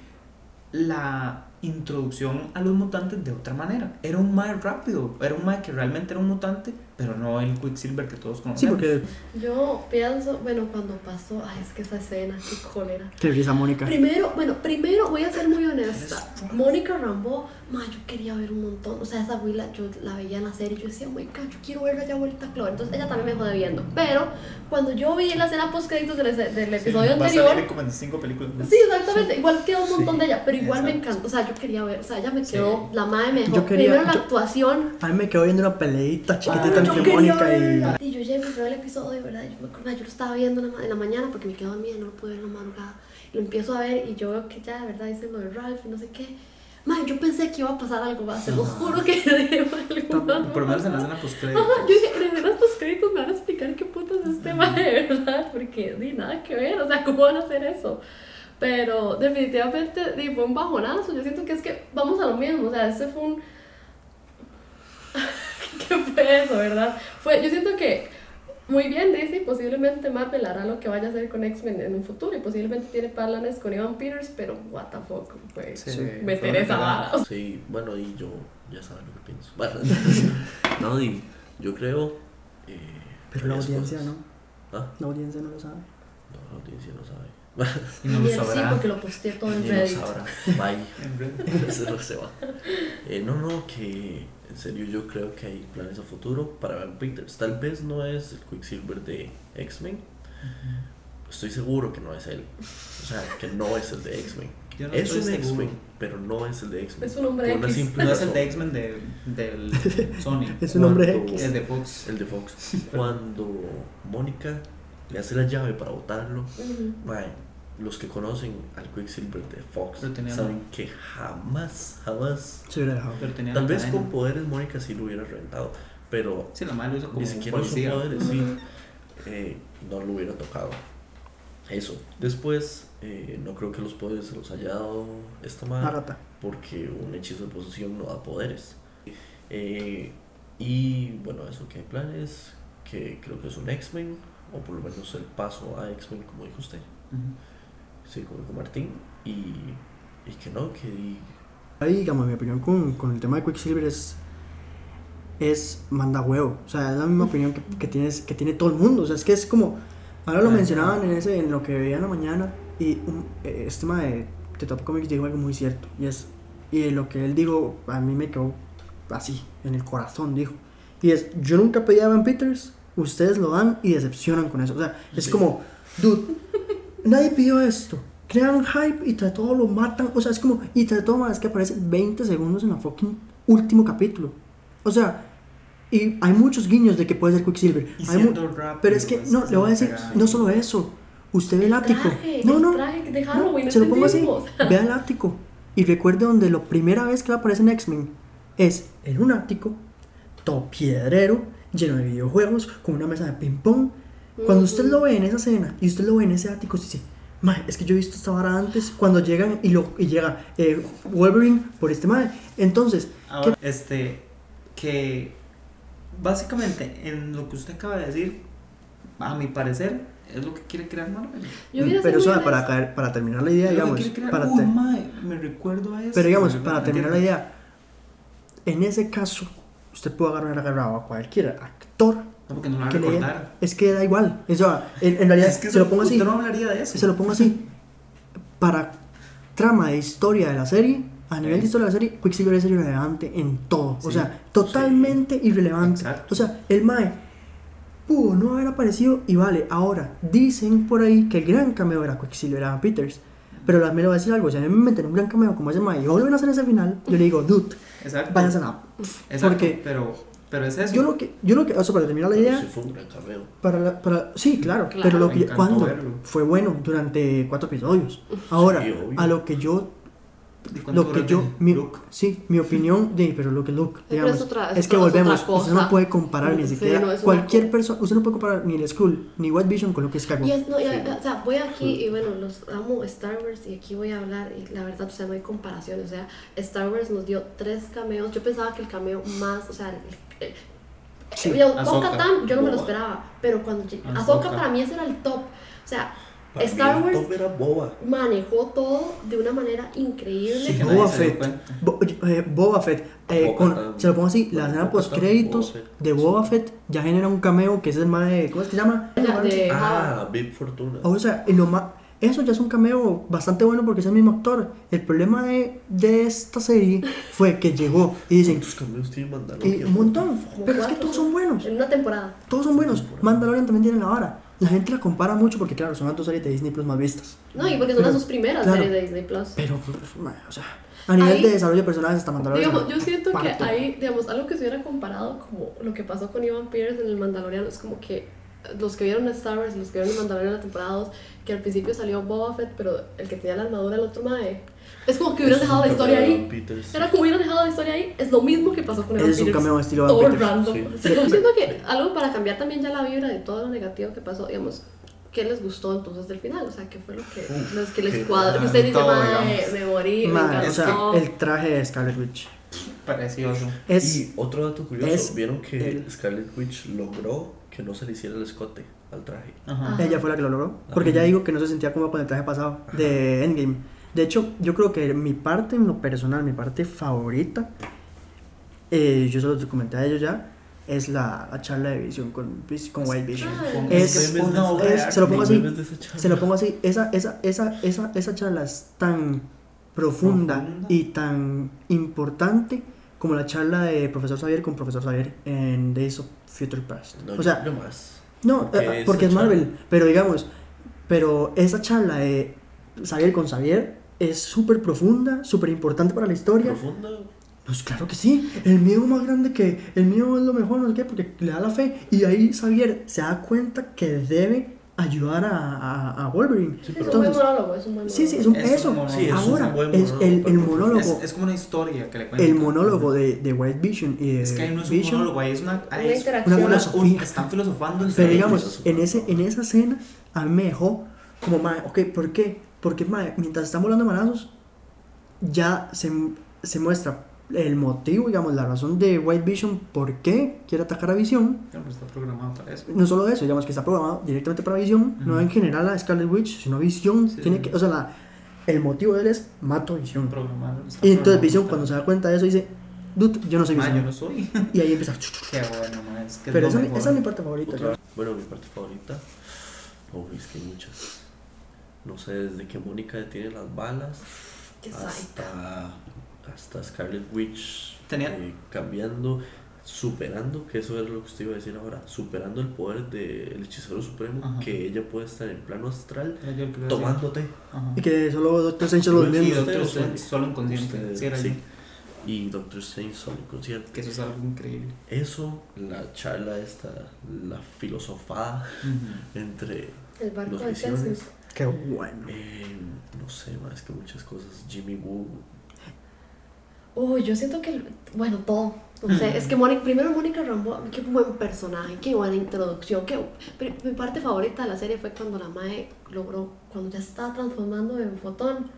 S4: la introducción a los mutantes de otra manera. Era un mae rápido, era un mae que realmente era un mutante, pero no el Quicksilver que todos
S2: Sí,
S4: conocemos.
S2: porque.
S3: Yo pienso, bueno, cuando pasó, ay, es que esa escena, qué cólera.
S2: Risa Mónica.
S3: Primero, bueno, primero voy a ser muy honesta. Mónica Rambo, ma, yo quería ver un montón. O sea, esa abuela yo la veía en la serie. Yo decía, oh my god, yo quiero verla ya vuelta a Clore. Entonces ella también me jode viendo. Pero cuando yo vi la escena post créditos del, del episodio
S4: a
S3: anterior.
S4: salir como en cinco películas. más.
S3: Sí, exactamente. Igual quedó un montón
S4: Sí,
S3: de ella, pero igual me
S4: exacto.
S3: encantó. O sea, yo quería ver. O sea, ella me
S4: Sí.
S3: quedó. La madre me dejó.
S2: Yo quería-
S3: primero la
S2: yo-
S3: actuación.
S2: A mí me quedó viendo una peleita chiquitita
S3: yo
S2: entre Mónica y.
S3: Y yo llego y veo el episodio, ¿verdad? Yo, me acuerdo, yo lo estaba viendo en la, en la mañana porque me quedé dormida y no lo pude ver en la madrugada. Y lo empiezo a ver y yo veo que ya, de verdad, dicen lo de Ralph y no sé qué. Man, yo pensé que iba a pasar algo más, se lo juro que
S4: Por lo menos en la escena post
S3: Ajá, yo dije, en las escenas post créditos me van a explicar qué putas es este mae, de verdad, porque ni nada que ver, o sea, ¿cómo van a hacer eso? Pero definitivamente fue un bajonazo, yo siento que es que vamos a lo mismo, o sea, ese fue un... ¿Qué fue eso, verdad? Fue, yo siento que muy bien Disney, posiblemente Marvel hará lo que vaya a hacer con X-Men en un futuro y posiblemente tiene planes con Evan Peters, pero what the fuck, fue
S4: Sí,
S3: meter esa vara.
S1: Sí, bueno, y yo ya saben lo que pienso. Bueno, no, y yo creo. Eh,
S2: Pero la audiencia
S1: cosas.
S2: no.
S1: Ah,
S2: La audiencia no lo sabe.
S1: no, la audiencia no sabe.
S4: Y no lo sabrá.
S3: Sí, porque lo posteé todo en Reddit.
S1: sabrá. Bye.
S4: En Reddit.
S1: Ese no se va. Eh, no, no, que en serio yo creo que hay planes a futuro para Evan Peters. Tal vez no es el Quicksilver de X-Men. Estoy seguro que no es él. O sea, que no es el de X-Men.
S4: No
S1: es un. X-Men, pero no es el de X-Men.
S3: Es un hombre
S1: Por una
S3: X.
S1: simple
S4: No es el
S1: razón.
S4: de X-Men de, del Sony.
S2: Es un hombre X.
S4: Es de Fox.
S1: El de Fox. Cuando Mónica le hace la llave para botarlo,
S3: Ujú.
S1: mae, los que conocen al Quicksilver de Fox saben que jamás, jamás.
S2: Se hubiera dejado.
S4: Pero tenía
S1: Tal vez
S4: cadena.
S1: con poderes Mónica sí lo hubiera reventado, pero
S4: Sí, la madre lo hizo como
S1: ni siquiera son
S4: policía.
S1: poderes, sí. Eh, no lo hubiera tocado. Eso. Después, eh, no creo que los poderes se los haya dado esta madre
S2: Barata.
S1: porque un hechizo de posesión no da poderes. Eh, y bueno, eso que hay planes, que creo que es un X-Men, o por lo menos el paso a X-Men, como dijo usted,
S4: Ujú.
S1: Sí, como dijo Martín, y, y que no, que di-
S2: Ahí, digamos, mi opinión con, con el tema de Quicksilver es. Es manda huevo. O sea, es la misma opinión que, que, tienes, que tiene todo el mundo. O sea, es que es como. Ahora lo mencionaban en, ese, en lo que veía en la mañana. Y un, eh, este tema de, de Top Comics dijo algo muy cierto. Y es. Y lo que él dijo, a mí me quedó así, en el corazón, dijo. Y es: Yo nunca pedí a Van Peters. Ustedes lo dan y decepcionan con eso. O sea, es
S1: Sí.
S2: como, dude, nadie pidió esto. Crean hype y tras todo lo matan. O sea, es como, y tras todo más que aparece 20 segundos en la fucking último capítulo. O sea, y hay muchos guiños de que puede ser Quicksilver.
S4: Y
S2: Hay
S4: rápido,
S2: pero es que,
S4: es
S2: no, le voy a decir, no solo eso. Usted ve el ático.
S3: traje,
S2: No,
S3: el
S2: no.
S3: traje de
S2: no,
S3: Halloween,
S2: se lo pongo así. Vea el ático. Y recuerde donde la primera vez que aparece en X-Men es en un ático, todo piedrero, lleno de videojuegos, con una mesa de ping-pong. Cuando usted lo ve en esa escena y usted lo ve en ese ático, usted dice, "Mae, es que yo he visto esta vara antes. Cuando llegan y, lo, y llega eh, Wolverine por este mae. Entonces,
S4: Ahora, este, que básicamente en lo que usted acaba de decir, a mi parecer, es lo que quiere crear Marvel.
S3: Yo
S2: pero eso para, caer- para terminar la idea, digamos.
S4: crear.
S2: Para
S4: mae, me recuerdo a eso.
S2: pero digamos, para terminar la idea, en ese caso, usted puede agarrar agarrado a cualquier actor
S4: No, porque no lo va a recordar.
S2: es que da igual. Eso, en, en realidad,
S4: Es que
S2: se lo pongo así.
S4: No hablaría de eso.
S2: Se lo pongo así. Para trama de historia de la serie, a nivel de historia de la serie, Quicksilver es irrelevante en todo. O
S4: Sí.
S2: sea, totalmente irrelevante.
S4: Exacto.
S2: O sea, el Mae pudo no haber aparecido y vale, ahora dicen por ahí que el gran cameo era Quicksilver, era Peters. Pero la me le voy a decir algo, si a mí me meten un gran cameo como ese Mae y vuelven a hacer ese final, yo le digo, dude,
S4: Exacto.
S2: váyanse a la...
S4: Exacto,
S2: porque-
S4: pero, pero es eso.
S2: Yo lo que, yo lo que, o sea, para terminar la idea,
S1: Sí, fue un gran cameo.
S2: para, la- para sí, claro,
S3: Claro.
S2: pero lo que
S4: verlo.
S2: fue bueno durante cuatro episodios. Ahora,
S1: Sí,
S2: a lo que yo
S4: ¿Y cuánto
S2: lo que yo mi,
S4: look?
S2: sí, mi opinión de pero lo que Luke,
S3: Pero
S2: digamos,
S3: es otra- es
S2: es que volvemos, usted no puede comparar ni
S3: Sí,
S2: siquiera
S3: no, es una
S2: cualquier persona, usted no puede comparar ni el Skull ni White Vision con lo que es Skywalker.
S3: Y es, no, y,
S1: Sí.
S3: o sea, voy aquí y bueno, los amo Star Wars y aquí voy a hablar y la verdad, o sea, no hay comparación, o sea, Star Wars nos dio tres cameos, yo pensaba que el cameo más, o sea, el, el-
S2: Sí,
S3: yo, yo no me lo esperaba, pero cuando
S4: Ahsoka.
S3: Ahsoka para mí ese era el top, o sea,
S1: Para
S3: Star Wars
S1: era boba.
S3: manejó todo de una manera increíble.
S4: Sí,
S2: Boba Fett. Bo- eh, Boba Fett, eh, con- se lo pongo así, la escena post créditos
S1: Boba Fett.
S2: de Boba Fett ya genera un cameo que es el más de, ¿cómo es que se llama?
S3: Ya, de-
S1: Ah, Big Fortuna.
S2: O sea, lo más, eso ya es un cameo bastante bueno porque es el mismo actor. El problema de, de esta serie fue que llegó y dicen,
S1: ¿Cuántos cameos tiene Mandalorian?
S2: y un montón, pero es que todos son buenos.
S3: En una temporada.
S2: Todos son buenos.
S1: Temporada.
S2: Mandalorian también tiene la vara. La gente la compara mucho porque, claro, son las dos series de Disney Plus más vistas.
S3: No, y porque son
S2: Pero-
S3: las sus primeras
S2: claro.
S3: series de Disney Plus.
S2: Pero, pues, ma, o sea, a nivel
S3: Ahí-
S2: de desarrollo de personajes, hasta Mandalorian.
S3: Digamos, yo siento que ahí, digamos, algo que se hubiera comparado como lo que pasó con Ivan Pierce en el Mandaloriano es como que los que vieron Star Wars y los que vieron el Mandaloriano en la temporada 2, que al principio salió Boba Fett, pero el que tenía la armadura, el otro mae. Es como que hubieran dejado la historia
S1: de
S3: ahí.
S1: Peters.
S3: Era como hubieran dejado la historia ahí. Es lo mismo que pasó con Evan
S2: Es un
S3: Peters.
S2: cameo estilo
S3: Todo
S2: Peters.
S3: random.
S1: Sí.
S3: Yo siento que algo para cambiar también ya la vibra de todo lo negativo que pasó, digamos, ¿qué les gustó entonces del final? O sea, ¿qué fue lo que,
S1: Uf,
S3: los que les cuadró? Que usted dice,
S4: todo,
S3: mae,
S4: digamos.
S3: me morí, me encantó.
S2: o sea, el traje de Scarlet Witch.
S4: Precioso.
S2: Es,
S1: Y otro dato curioso,
S2: es
S1: vieron que
S2: el-
S1: Scarlet Witch logró que no se le hiciera el escote al traje.
S4: Ajá.
S3: Ajá.
S2: ella fue la que lo logró. Porque
S1: Ajá.
S2: ya digo que no se sentía cómoda con el traje pasado de Endgame. De hecho, yo creo que mi parte, en lo personal, mi parte favorita, eh, yo se lo comenté a ellos ya, es la, la charla de visión con, con White Vision. Es- es- se lo pongo así. Se lo pongo así, esa, esa, esa, esa, esa charla es tan profunda,
S4: Profunda.
S2: y tan importante como la charla de Profesor Xavier con Profesor Xavier en Days of Future Past.
S1: No,
S2: o sea,
S1: yo más.
S2: no,
S1: porque
S2: eh, porque es
S1: charla-
S2: Marvel, pero digamos, pero esa charla de Xavier con Xavier es súper profunda, súper importante para la historia.
S1: Profunda.
S2: Pues claro que sí, el miedo más grande que el miedo es lo mejor, no sé qué, porque le da la fe y ahí Xavier se da cuenta que debe ayudar a, a, a Wolverine.
S1: Sí,
S3: Es
S1: pero
S3: un buen
S2: Entonces,
S3: monólogo, es un buen
S2: sí, sí, es
S3: monólogo.
S2: un,
S4: Es
S2: eso.
S4: un monólogo.
S1: Sí, es un
S2: Ahora,
S1: buen
S2: es
S1: monólogo,
S2: el, el
S1: pero-
S2: monólogo,
S4: Es, es como una historia que le cuenta.
S2: el monólogo de, de White Vision y de
S4: Es que ahí no es un
S2: Vision.
S4: monólogo, ahí es una. ahí
S3: Una
S4: es
S3: interacción.
S2: Una filosofía.
S4: un- están filosofando en
S2: Pero digamos,
S1: es
S2: en,
S1: un
S2: ese, en esa escena, a mí me dejó como, ok, ¿por qué? Porque, mae, mientras están volando manazos, ya se, se muestra el motivo, digamos, la razón de White Vision, por qué quiere atacar a Vision.
S4: Claro, está programado para eso.
S2: No solo eso, digamos que está programado directamente para Vision, no
S4: Ujú.
S2: en general a Scarlet Witch, sino Vision.
S4: Sí.
S2: Tiene que, o sea, la- el motivo de él es mato a
S4: está
S2: Y entonces
S4: para
S2: cuando se da cuenta de eso, dice, dude, yo no soy
S4: Ma,
S2: Vision.
S4: yo no soy.
S2: Y ahí empieza.
S4: Qué bueno, ma, es que es
S2: Pero
S4: lo
S2: esa,
S4: mejor.
S2: esa es mi parte favorita.
S1: Bueno, mi parte favorita. Oh, es que hay muchas. No sé, desde que Mónica detiene las balas hasta, hasta Scarlet Witch
S4: Tenía-
S1: eh, cambiando, superando, que eso es lo que usted iba a decir ahora, superando el poder del hechicero supremo,
S4: Ajá.
S1: que ella puede estar en plano astral tomándote.
S2: Y que solo Doctor Strange lo
S1: Sí,
S2: durmiendo.
S4: Sí, Doctor Strange, solo inconsciente.
S1: Ustedes,
S4: Sí, era
S1: sí. Y Doctor Strange solo inconsciente.
S4: Que eso es algo increíble.
S1: Eso, la charla esta, la filosofada entre
S3: El barco
S1: los
S3: de.
S2: Qué bueno.
S1: Eh, no sé, más que muchas cosas. Jimmy Woo.
S3: Uy, yo siento que, bueno, todo. No sé, es que Mónica, primero Mónica Rambo, qué buen personaje, qué buena introducción. Qué, mi parte favorita de la serie fue cuando la Mae logró, cuando ya estaba transformando en fotón.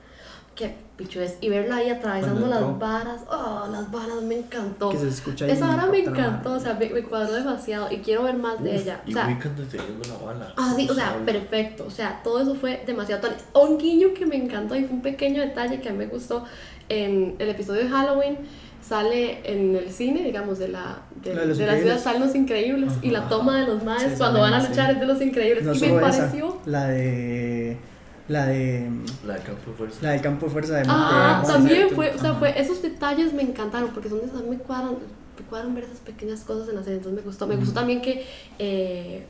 S3: Qué picho es. Y verla ahí atravesando las
S4: entró.
S3: varas. Oh, las varas me encantó.
S2: Que se escucha ahí
S3: Esa vara me encantó, o sea, me, me cuadró demasiado y quiero ver más de
S1: Uf,
S3: ella. O
S1: y
S3: sea,
S1: deteniendo la bala.
S3: Ah, sí, o sea,
S1: Sable.
S3: perfecto. O sea, todo eso fue demasiado tal. Un guiño que me encantó y fue un pequeño detalle que a mí me gustó en el episodio de Halloween. Sale en el cine, digamos, de la, de,
S2: La de
S3: de la ciudad,
S2: Increíbles.
S3: salen los increíbles y la
S4: Ajá.
S3: toma de los maes
S4: Sí,
S3: cuando van a luchar
S4: así.
S3: es de los increíbles.
S2: No
S3: y me
S2: solo esa,
S3: pareció.
S2: la de La de.
S1: La de campo de fuerza.
S2: La del campo de fuerza de
S3: Ah,
S2: de-
S3: también fue, o sea,
S4: Ajá.
S3: fue, esos detalles me encantaron porque son de esas, me cuadran, me cuadran ver esas pequeñas cosas en la serie, entonces me gustó. Me gustó también que eh,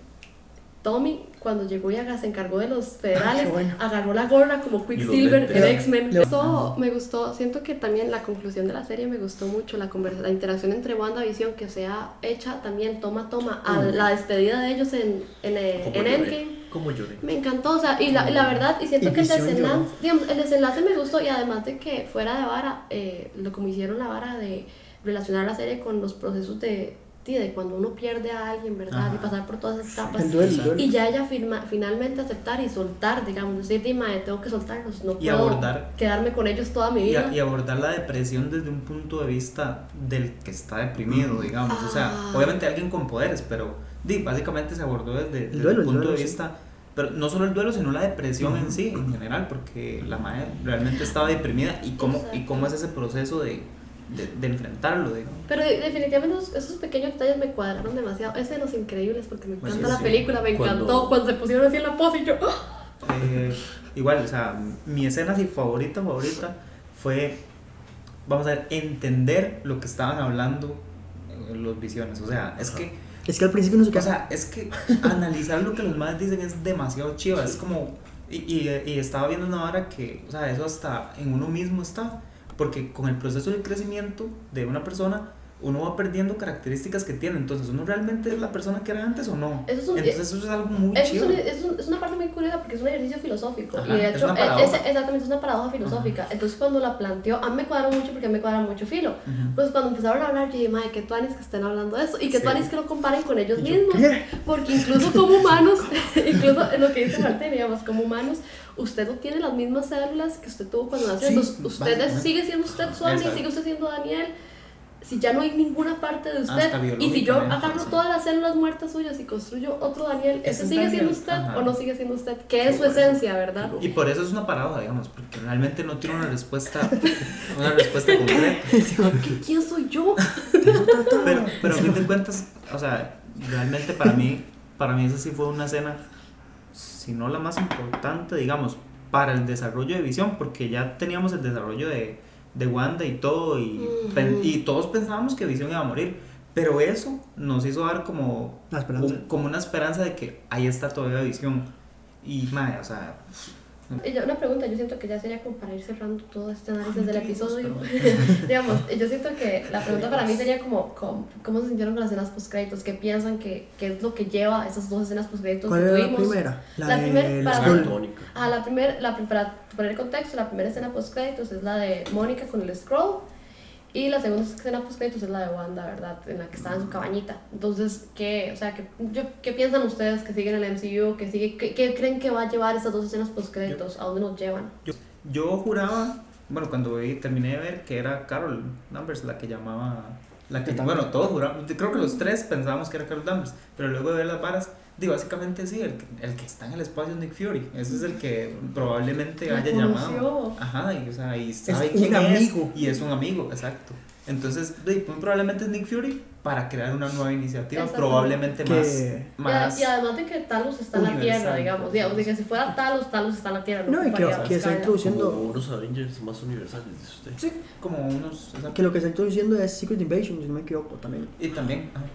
S3: Tommy, cuando llegó y aga- se encargó de los federales,
S2: qué bueno.
S3: agarró la gorra como Quicksilver en X-Men.
S2: Le-
S3: Me gustó, me gustó, siento que también la conclusión de la serie me gustó mucho, la, conversa, la interacción entre WandaVision que sea hecha también toma toma a
S2: Mm.
S3: la despedida de ellos en, en, en. Endgame.
S1: Como lloré.
S3: Me encantó, o sea, y la, y la verdad, y siento
S2: Y
S3: que el desenlace, digamos, el desenlace me gustó y además de que fuera de vara, eh, lo como hicieron la vara de relacionar la serie con los procesos de, de, cuando uno pierde a alguien, ¿verdad? Y pasar por todas esas etapas.
S2: Duelo, duelo.
S3: Y ya ella firma, finalmente aceptar y soltar, digamos, decir, Dima, tengo que soltarlos, no
S4: Y
S3: puedo
S4: abordar-
S3: quedarme con ellos toda mi
S4: Y,
S3: vida.
S4: y abordar la depresión desde un punto de vista del que está deprimido, digamos. O sea,
S3: Ah.
S4: obviamente alguien con poderes, pero di, básicamente se abordó desde, desde
S2: duelo,
S4: el punto de
S2: sí.
S4: vista. Pero no solo el duelo, sino la depresión en sí, en general, porque la madre realmente estaba deprimida y cómo, y cómo es ese proceso de, de, de enfrentarlo, digamos.
S3: Pero de- definitivamente esos, esos pequeños detalles me cuadraron demasiado. Ese de los increíbles porque me
S4: Pues
S3: encanta
S4: sí,
S3: la
S4: sí.
S3: película, me
S1: Cuando-
S3: encantó cuando se pusieron así en la pose y yo... ¡ah!
S4: Eh, igual, o sea, mi escena así favorita, favorita fue, vamos a ver, entender lo que estaban hablando los visiones. O sea, es
S1: Ajá.
S4: que,
S2: Es que al principio no se
S4: o sea, es que analizar lo que los madres dicen es demasiado chido. Es como, y, y, y estaba viendo una hora que, o sea, eso hasta en uno mismo está. Porque con el proceso de crecimiento de una persona, uno va perdiendo características que tiene. Entonces, ¿uno realmente es la persona que era antes o no?
S3: Eso es un-
S4: Entonces, eso es algo muy
S3: Eso es,
S4: chido.
S3: es, un- es una parte muy curiosa porque es un ejercicio filosófico
S4: Ajá,
S3: y de
S4: es
S3: hecho e-
S4: paradoja.
S3: ese- exactamente es una paradoja filosófica. Entonces cuando la planteó, a mí me cuadra mucho porque a mí me cuadra mucho filo.
S4: Ujú.
S3: Pues cuando empezaron a hablar, yo dije, madre, que tuanis que estén hablando de eso y que
S4: Sí.
S3: tuanis que lo comparen con ellos
S2: yo,
S3: mismos. Porque incluso como humanos, incluso en lo que dice Martín, digamos, como humanos, usted no tiene las mismas células que usted tuvo cuando nació.
S4: Sí,
S3: Entonces usted es- sigue siendo usted
S4: Exacto.
S3: sigue usted siendo Daniel. Si ya no hay ninguna parte de usted, y si yo agarro
S4: sí.
S3: todas las células muertas suyas y construyo otro Daniel,
S4: Ese
S3: ¿ese
S4: es
S3: sigue siendo usted
S4: ajá.
S3: o no sigue siendo usted? ¿Qué
S1: Qué
S3: es su esencia, verdad?
S4: Y por eso es una paradoja, digamos, porque realmente no tiene una respuesta, una respuesta concreta.
S3: ¿Qué- ¿Quién soy yo?
S4: Pero, pero a fin de cuentas, o sea, realmente para mí, para mí esa sí fue una escena, si no la más importante, digamos, para el desarrollo de visión, porque ya teníamos el desarrollo de, de Wanda y todo, y, y todos pensábamos que visión iba a morir. Pero eso nos hizo dar como,
S2: La esperanza.
S4: un- como una esperanza de que ahí está todavía visión. Y, madre, o sea,
S3: una pregunta, yo siento que ya sería como para ir cerrando todo este análisis del
S4: Ay,
S3: episodio.
S4: pero-
S3: Digamos, yo siento que la pregunta para mí sería como, como ¿cómo se sintieron con las escenas post-créditos? ¿Qué piensan que, que es lo que lleva a esas dos escenas post-créditos
S2: ¿Cuál
S3: que
S2: era la
S3: tuvimos?
S2: primera? La,
S3: La primera- para-. Ah, la primera, la, para poner el contexto, la primera escena post-créditos es la de Mónica con el scroll. Y la segunda escena post-créditos es la de Wanda, ¿verdad? En la que está en su cabañita. Entonces, ¿qué, o sea, ¿qué, yo- ¿qué piensan ustedes que siguen el MCU? ¿Qué, sigue, qué, qué creen que va a llevar esas dos escenas post-créditos? ¿A dónde nos llevan?
S4: Yo juraba, bueno, cuando vi- terminé de ver que era Carol Danvers la que llamaba, la que, bueno, todos juramos, creo que los tres pensábamos que era Carol Danvers, pero luego de ver las varas, digo, básicamente sí, el, que- el que está en el espacio es Nick Fury, ese es el que probablemente haya
S3: conoció.
S4: llamado. Ajá, y, o sea, y sabe
S2: un
S4: quién es,
S2: amigo.
S4: y es un amigo, exacto. Entonces, muy probablemente es Nick Fury para crear una nueva iniciativa,
S3: Exacto.
S4: probablemente
S2: Que-
S4: más,
S3: Y
S4: más
S3: Y, además de que Talos está en la. Tierra, digamos. digamos, de que si fuera Talos, Talos está en la Tierra.
S2: No, y que, que está introduciendo.
S1: Como unos Avengers más universales, dice usted.
S4: sí, como unos, exacto.
S2: Que lo que está introduciendo es Secret Invasion, si no me equivoco también.
S4: y también, ajá.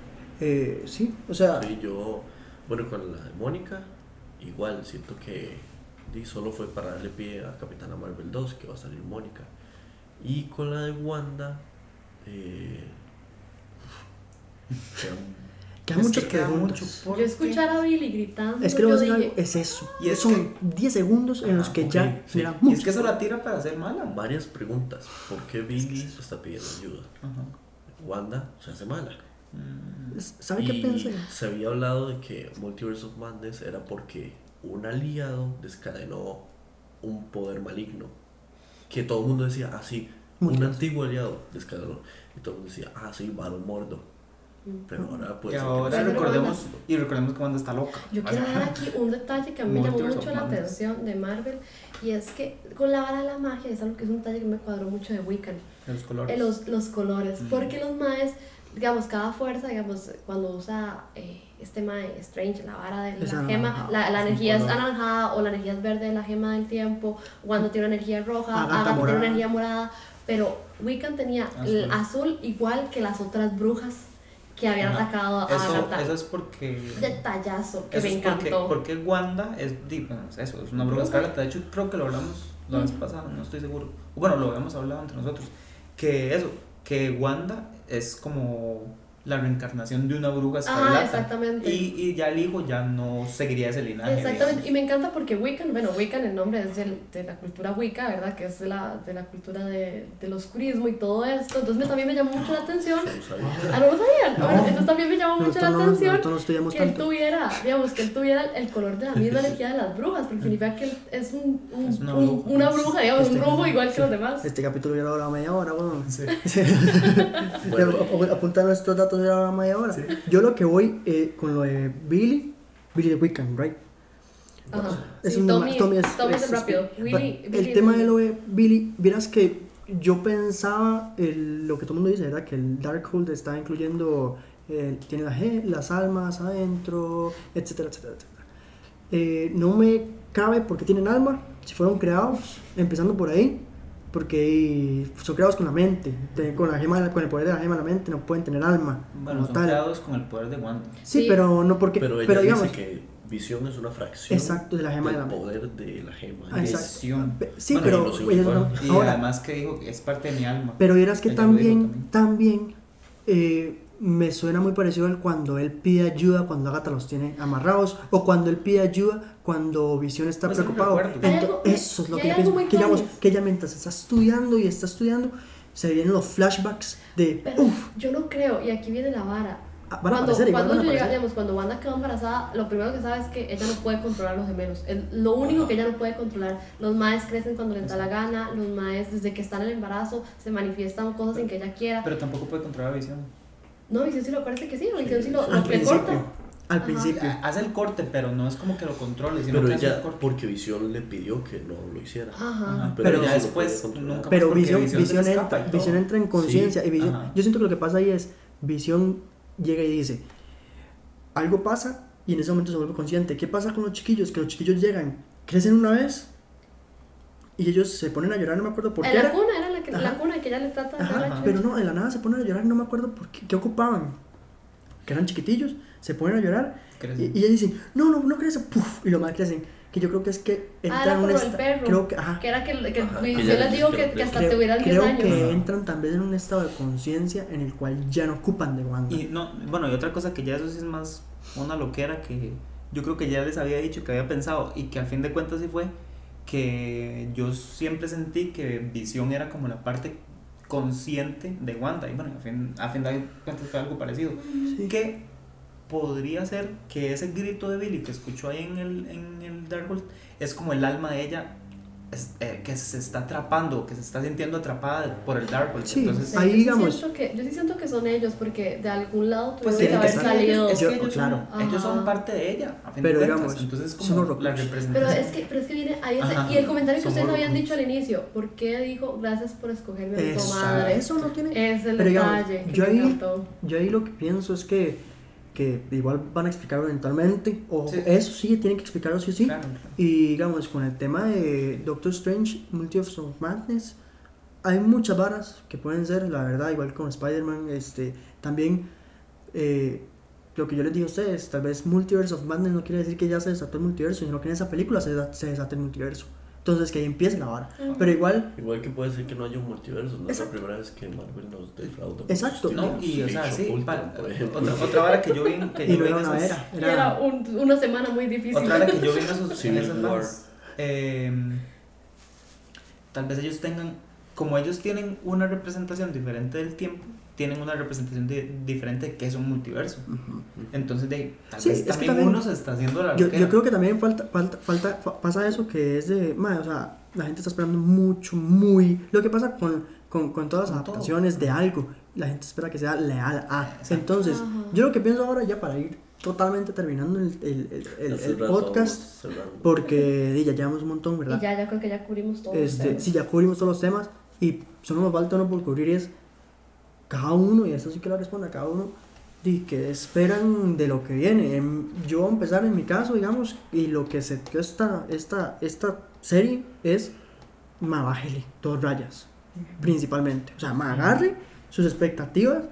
S2: Eh, sí, o sea,
S1: Sí, yo, bueno, con la de Mónica, igual siento que solo fue para darle pie a Capitana Marvel 2, que va a salir Mónica. Y con la de Wanda, eh,
S2: quedan
S4: Es
S2: muchas
S4: que
S2: preguntas.
S4: mucho
S3: Yo escuchar a Billy gritando.
S2: Es que lo voy a
S3: yo
S2: decir
S3: dije,
S2: algo, es eso.
S4: Y es
S2: Son 10 segundos en los
S4: Ajá,
S2: que
S1: ok,
S2: ya
S1: sí.
S2: mira
S4: Y
S2: mucho.
S4: es que eso la tira para ser mala.
S1: varias preguntas. ¿Por qué Billy está pidiendo ayuda?
S4: Ajá.
S1: Wanda se hace mala.
S4: Mm,
S2: ¿Sabe qué
S1: Y
S2: pensé?
S1: Se había hablado de que Multiverse of Madness era porque un aliado descadenó un poder maligno. Que todo el mundo decía, ah, sí, un
S2: Multiverse.
S1: antiguo aliado descadenó. Y todo el mundo decía, ah, sí, Baron Mordo. Pero ahora
S4: y
S1: puede ser que
S4: ahora recordemos, y recordemos que Wanda está loca.
S3: Yo quiero dar aquí un detalle que a mí me llamó mucho la
S4: Madness.
S3: atención de Marvel y es que con la vara de la magia es algo que es un detalle que me cuadró mucho de Wiccan
S4: Los colores.
S3: eh, los, los colores
S4: Mm.
S3: porque los maes digamos, cada fuerza, digamos, cuando usa eh, este mae Strange, la vara de
S2: Es
S3: la gema, la, la energía es anaranjada o la energía es verde de la gema del tiempo, cuando tiene una energía roja,
S2: Agatha
S3: Agatha tiene una energía morada, pero Wiccan tenía el
S4: Azul.
S3: azul igual que las otras brujas que habían
S4: Ajá.
S3: atacado a
S4: Eso,
S3: Agatha.
S4: eso es porque.
S3: Detallazo que
S4: Eso
S3: me
S4: es porque,
S3: encantó.
S4: porque Wanda es, di- bueno, es eso, es una Bruja. escarlata. De hecho, creo que lo hablamos la vez pasada, no estoy seguro. Bueno, lo habíamos hablado entre nosotros. Que eso, que Wanda es como la reencarnación de una bruja escarlata.
S3: Ah, exactamente.
S4: Y, y ya el hijo ya no seguiría ese linaje.
S3: Exactamente, y me encanta porque Wiccan, bueno, Wiccan el nombre es del- de la cultura Wicca, ¿verdad? Que es de la, de la cultura de, del oscurismo y todo esto. Entonces me, también me llamó mucho la atención.
S1: No sabía.
S3: Ah, no lo sabían.
S2: No.
S3: Bueno, entonces también me llamó mucho
S2: Nosotros
S3: la
S2: no,
S3: atención que él
S2: tanto.
S3: tuviera, digamos, que él tuviera el color de la misma energía de las brujas, porque significa que él es, un, un-
S4: Es una
S3: un-
S4: bruja.
S3: una bruja, digamos, un
S2: Este-
S3: brujo igual que los demás.
S2: Este capítulo hubiera durado media hora, bueno.
S4: Sí.
S1: Bueno,
S2: nuestros datos hubiera durado media hora.
S4: Sí.
S2: Yo lo que voy eh, con lo de Billy, Billy de Wiccan, right?
S3: Ajá.
S2: Es
S3: Sí,
S2: un
S3: Tommy,
S2: Tommy es,
S3: Tommy es
S2: es-
S3: rápido.
S2: es-
S3: Willy,
S2: el
S3: Billy
S2: tema de lo de Billy, vieras que yo pensaba el- lo que todo el mundo dice, ¿verdad? Que el Darkhold está incluyendo, eh, tiene la ge- las almas adentro, etcétera, etcétera, etcétera. Eh, no me cabe porque tienen alma, si fueron creados, empezando por ahí, porque son creados con la mente, de- con, la gema, con el poder de la gema de la mente, no pueden tener alma
S4: Bueno, son
S2: tal.
S4: creados con el poder de Wanda.
S2: Sí,
S3: Sí.
S2: pero no porque,
S1: pero
S2: pero,
S1: ella
S2: digamos,
S1: dice que visión es una fracción
S2: exacto, de la gema de
S1: del
S2: la mente.
S1: poder de la gema.
S2: Ah.
S4: Visión.
S2: Sí,
S4: Bueno,
S2: pero
S1: y
S2: no- ahora,
S4: además que que es parte de mi alma.
S2: pero vieras que
S4: dijo
S2: también, también eh, me suena muy parecido al cuando él pide ayuda cuando Agatha los tiene amarrados o cuando él pide ayuda cuando Visión está
S4: Pues
S2: preocupado.
S4: recuerdo.
S3: Hay
S2: Ento-
S3: algo-
S2: eso es lo que yo pienso. Que, digamos, que ella mientras está estudiando y está estudiando, se vienen los flashbacks de,
S3: Pero
S2: uff,
S3: yo no creo, y aquí viene la vara.
S2: van a
S3: Cuando,
S2: aparecer,
S3: cuando
S2: van a
S3: yo llega-
S2: aparecer.
S3: digamos, cuando Wanda quedó embarazada, lo primero que sabe es que ella no puede controlar los gemelos. Es lo único que ella no puede controlar. Los maes crecen cuando les da la gana, los maes desde que están en el embarazo se manifiestan cosas sin que ella quiera.
S4: Pero tampoco puede controlar la visión.
S3: No, Visión sí lo parece que sí, o Visión sí lo, lo
S2: Al
S3: que
S2: principio,
S3: corta.
S2: al
S3: Ajá.
S2: principio.
S4: Hace el corte, pero no es como que lo controle, sino
S1: Pero
S4: que hace el
S1: ella,
S4: corte.
S1: porque Visión le pidió que no lo hiciera.
S3: Ajá.
S1: Pero
S4: Pero,
S1: ella
S4: ya después nunca
S2: Pero visión,
S4: visión,
S2: entra, visión entra en conciencia
S1: Sí,
S2: y yo siento que lo que pasa ahí es visión llega y dice algo pasa y en ese momento se vuelve consciente ¿qué pasa con los chiquillos? que los chiquillos llegan crecen una vez y ellos se ponen a llorar no me acuerdo por qué
S3: la
S2: era.
S3: cuna, era la, que, la cuna que ella le trata de
S2: Ajá, pero no, de la nada se ponen a llorar no me acuerdo por qué, qué ocupaban. Que eran chiquitillos se ponen a llorar y, y ellos dicen no, no, no crecen puf, y los más crecen que yo creo que es que
S3: Ah,
S2: entran
S3: era
S2: en un
S3: lo del
S2: esta-
S3: perro.
S2: creo que ajá,
S3: Que era que, que
S1: Ajá, ya-
S3: les dijo
S1: que
S3: que,
S1: lo-
S3: hasta
S2: creo,
S3: tuvieran 10
S2: creo
S3: años.
S2: que entran también en un estado de conciencia en el cual ya no ocupan de Wanda.
S4: Y no, bueno, y otra cosa que ya eso sí es más una loquera que yo creo que ya les había dicho que había pensado y que al fin de cuentas sí fue que yo siempre sentí que Visión era como la parte consciente de Wanda y bueno, a fin, a fin de cuentas fue algo parecido.
S2: Sí.
S4: Que podría ser que ese grito de Billy que escuchó ahí en el, en el Darkhold es como el alma de ella es- eh, que se está atrapando, que se está sintiendo atrapada por el Darkhold.
S2: Sí.
S4: Entonces,
S2: Ahí,
S3: yo sí
S2: digamos-
S3: siento que, yo sí siento que son ellos, porque de algún lado
S4: Pues
S3: tuvieron que haber
S2: que estar
S3: salido.
S4: Es que
S2: Yo-
S4: ellos,
S2: claro.
S4: son, ellos son parte de ella, a fin
S2: Pero
S4: de cuentas.
S2: digamos,
S4: Entonces,
S2: son
S4: como
S2: los
S4: la
S2: Horrocrux.
S3: Pero
S4: representación.
S3: es que, pero es que viene ahí ese,
S4: Ajá.
S3: y el comentario que ustedes habían
S4: Horrocrux.
S3: dicho al inicio, ¿por qué dijo gracias por escogerme a mi
S2: Exacto.
S3: comadre?
S2: Eso no tiene.
S3: Es el
S2: Pero digamos,
S3: detalle que
S2: yo ahí-. Yo ahí lo que pienso es que, que igual van a explicarlo eventualmente, o
S4: Sí.
S2: eso sí, tienen que explicarlo sí o sí.
S4: Claro, claro.
S2: Y digamos, con el tema de Doctor Strange, Multiverse of Madness, hay muchas varas que pueden ser, la verdad, igual con Spider-Man, este, también eh, lo que yo les dije a ustedes, tal vez Multiverse of Madness no quiere decir que ya se desató el multiverso, sino que en esa película se, se desata el multiverso. Entonces que ahí empiece la vara.
S3: Ujú.
S2: Pero igual,
S1: Igual que puede ser que no haya un multiverso, no es la
S2: Exacto.
S1: primera vez que Marvel nos defrauda.
S2: Exacto.
S4: No, y o sea, sí, otra, otra vara que yo vi, que
S2: y
S4: yo
S2: no
S4: vi en
S2: era una
S4: esas-
S2: era,
S3: era
S2: era...
S3: un- una semana muy difícil.
S4: Otra vara que yo vi en, esos, en esas
S1: War.
S4: varas, eh, tal vez ellos tengan, como ellos tienen una representación diferente del tiempo, tienen una representación de- diferente de qué es un multiverso.
S2: Ujú.
S4: Entonces, de, tal
S2: Sí,
S4: vez
S2: es que
S4: también,
S2: también-
S4: uno se está haciendo la
S2: Yo, yo creo que también falta, falta, falta, fa- pasa eso que es de, mae, o sea, la gente está esperando mucho, muy, lo que pasa con, con, con todas las
S4: Con todo.
S2: adaptaciones de algo, la gente espera que sea leal a.
S4: Exacto.
S2: Entonces,
S3: Ajá.
S2: yo lo que pienso ahora ya para ir totalmente terminando el, el, el, el- podcast, porque ya llevamos un montón, ¿verdad?
S3: Y ya, ya creo que ya cubrimos todo. los
S2: Este,
S3: temas.
S2: sí, ya cubrimos todos los temas y solo nos falta uno por cubrir y es cada uno, y esto sí que lo responde a cada uno, di que esperan de lo que viene. Yo voy a empezar en mi caso, digamos, y lo que se dio esta, esta, esta serie es, ma, bájele dos rayas, principalmente. O sea, ma, agarre sus expectativas,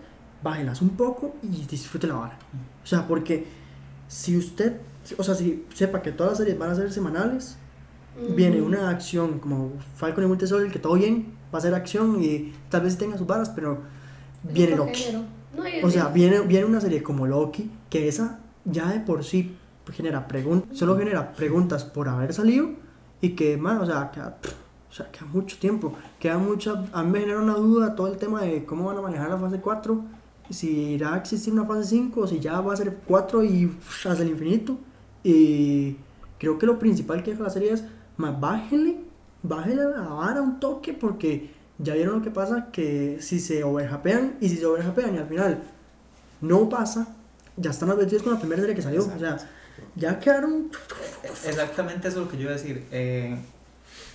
S2: bájelas un poco y disfrute la vara. O sea, porque si usted, o sea, si sepa que todas las series van a ser semanales, viene una acción como Falcon y Winter Soldier, que todo bien, va a ser acción y tal vez tenga sus varas, pero viene Loki.
S3: género. No,
S2: O sea, viene, viene una serie como Loki, que esa ya de por sí genera preguntas, solo genera preguntas por haber salido y que, man, o sea, queda, o sea, queda mucho tiempo, queda mucha, a mí me genera una duda todo el tema de cómo van a manejar la fase 4, si irá a existir una fase 5 o si ya va a ser 4 y uf, hasta el infinito. Y creo que lo principal que deja la serie es, más bájele, bájele la vara un toque porque ya vieron lo que pasa, que si se overhapean y si se overhapean y al final no pasa, ya están advertidos con la primera serie que salió. O sea, ya quedaron.
S4: Exactamente eso es lo que yo iba a decir. Eh,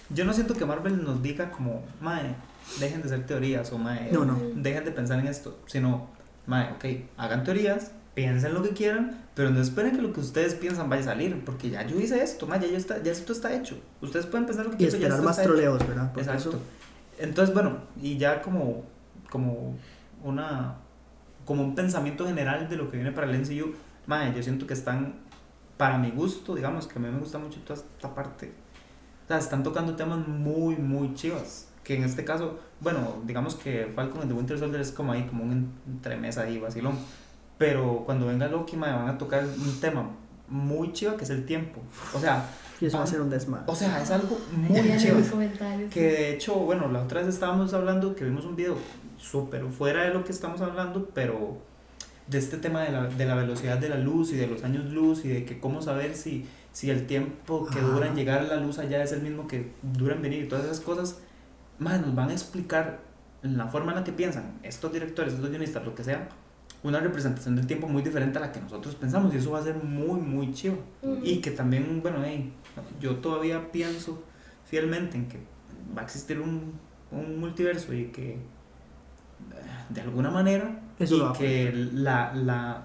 S4: yo no siento que Marvel nos diga como, mae, dejen de hacer teorías o mae,
S2: No, no.
S4: dejen de pensar en esto, sino, mae, ok, hagan teorías, piensen lo que quieran, pero no esperen que lo que ustedes piensan vaya a salir, porque ya yo hice esto, mae, ya, yo está, ya esto está hecho. Ustedes pueden pensar lo que
S2: Y
S4: quieran, ya
S2: esperar
S4: esto
S2: más
S4: está hecho.
S2: troleos, ¿verdad? Porque
S4: Exacto.
S2: eso-
S4: Entonces, bueno, y ya como, como una como un pensamiento general de lo que viene para el MCU, mae, yo siento que están para mi gusto, digamos que a mí me gusta mucho toda esta parte. O sea, están tocando temas muy muy chivas, que en este caso, bueno, digamos que Falcon and the Winter Soldier es como ahí como un entremesa ahí vacilón, pero cuando venga Loki, mae, van a tocar un tema muy chiva que es el tiempo. O sea,
S2: Y eso va a
S4: van-
S2: ser un desmadre.
S4: o sea, es algo muy
S3: comentarios.
S4: Que de hecho, bueno, la otra vez estábamos hablando que vimos un video súper fuera de lo que estamos hablando, pero de este tema de la, de la velocidad de la luz y de los años luz y de que cómo saber si, si el tiempo que dura en llegar a la luz allá es el mismo que dura en venir y todas esas cosas, más nos van a explicar la forma en la que piensan estos directores, estos guionistas, lo que sea, una representación del tiempo muy diferente a la que nosotros pensamos y eso va a ser muy, muy chido.
S3: Ujú.
S4: Y que también, bueno, hey, yo todavía pienso fielmente en que va a existir un, un multiverso y que eh, de alguna manera
S2: Eso lo va
S4: y
S2: a
S4: que la, la,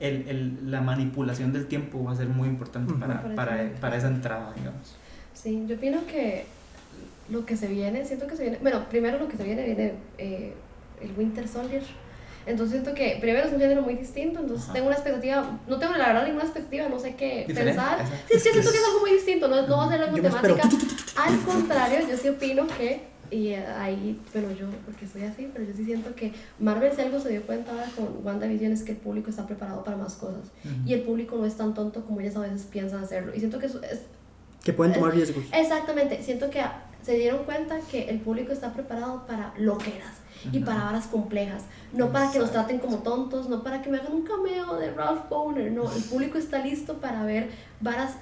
S4: el, el- la manipulación del tiempo va a ser muy importante para,
S3: Para
S4: para,
S3: esa
S4: para esa entrada, digamos.
S3: Sí, yo opino que lo que se viene, siento que se viene, bueno, primero lo que se viene viene eh, el Winter Soldier. Entonces siento que primero es un género muy distinto, entonces
S4: Ajá.
S3: tengo una expectativa, no tengo la verdad ninguna expectativa, no sé qué
S4: Diferente,
S3: pensar. Sí, es que siento que es algo muy distinto, no, no va a ser
S2: espero.
S3: temática. Al contrario, yo sí opino que, y eh, ahí, bueno, yo, porque soy así, pero yo sí siento que Marvel si algo se dio cuenta ahora con WandaVision es que el público está preparado para más cosas. Y el público no es tan tonto como ellas a veces piensan hacerlo. Y siento que eso es,
S2: Que pueden tomar riesgos.
S3: Exactamente, siento que se dieron cuenta que el público está preparado para loqueras y
S4: Ujú.
S3: para varas complejas, no para que nos
S4: Exacto.
S3: traten como tontos, no para que me hagan un cameo de Ralph Boner, no, el público está listo para ver varas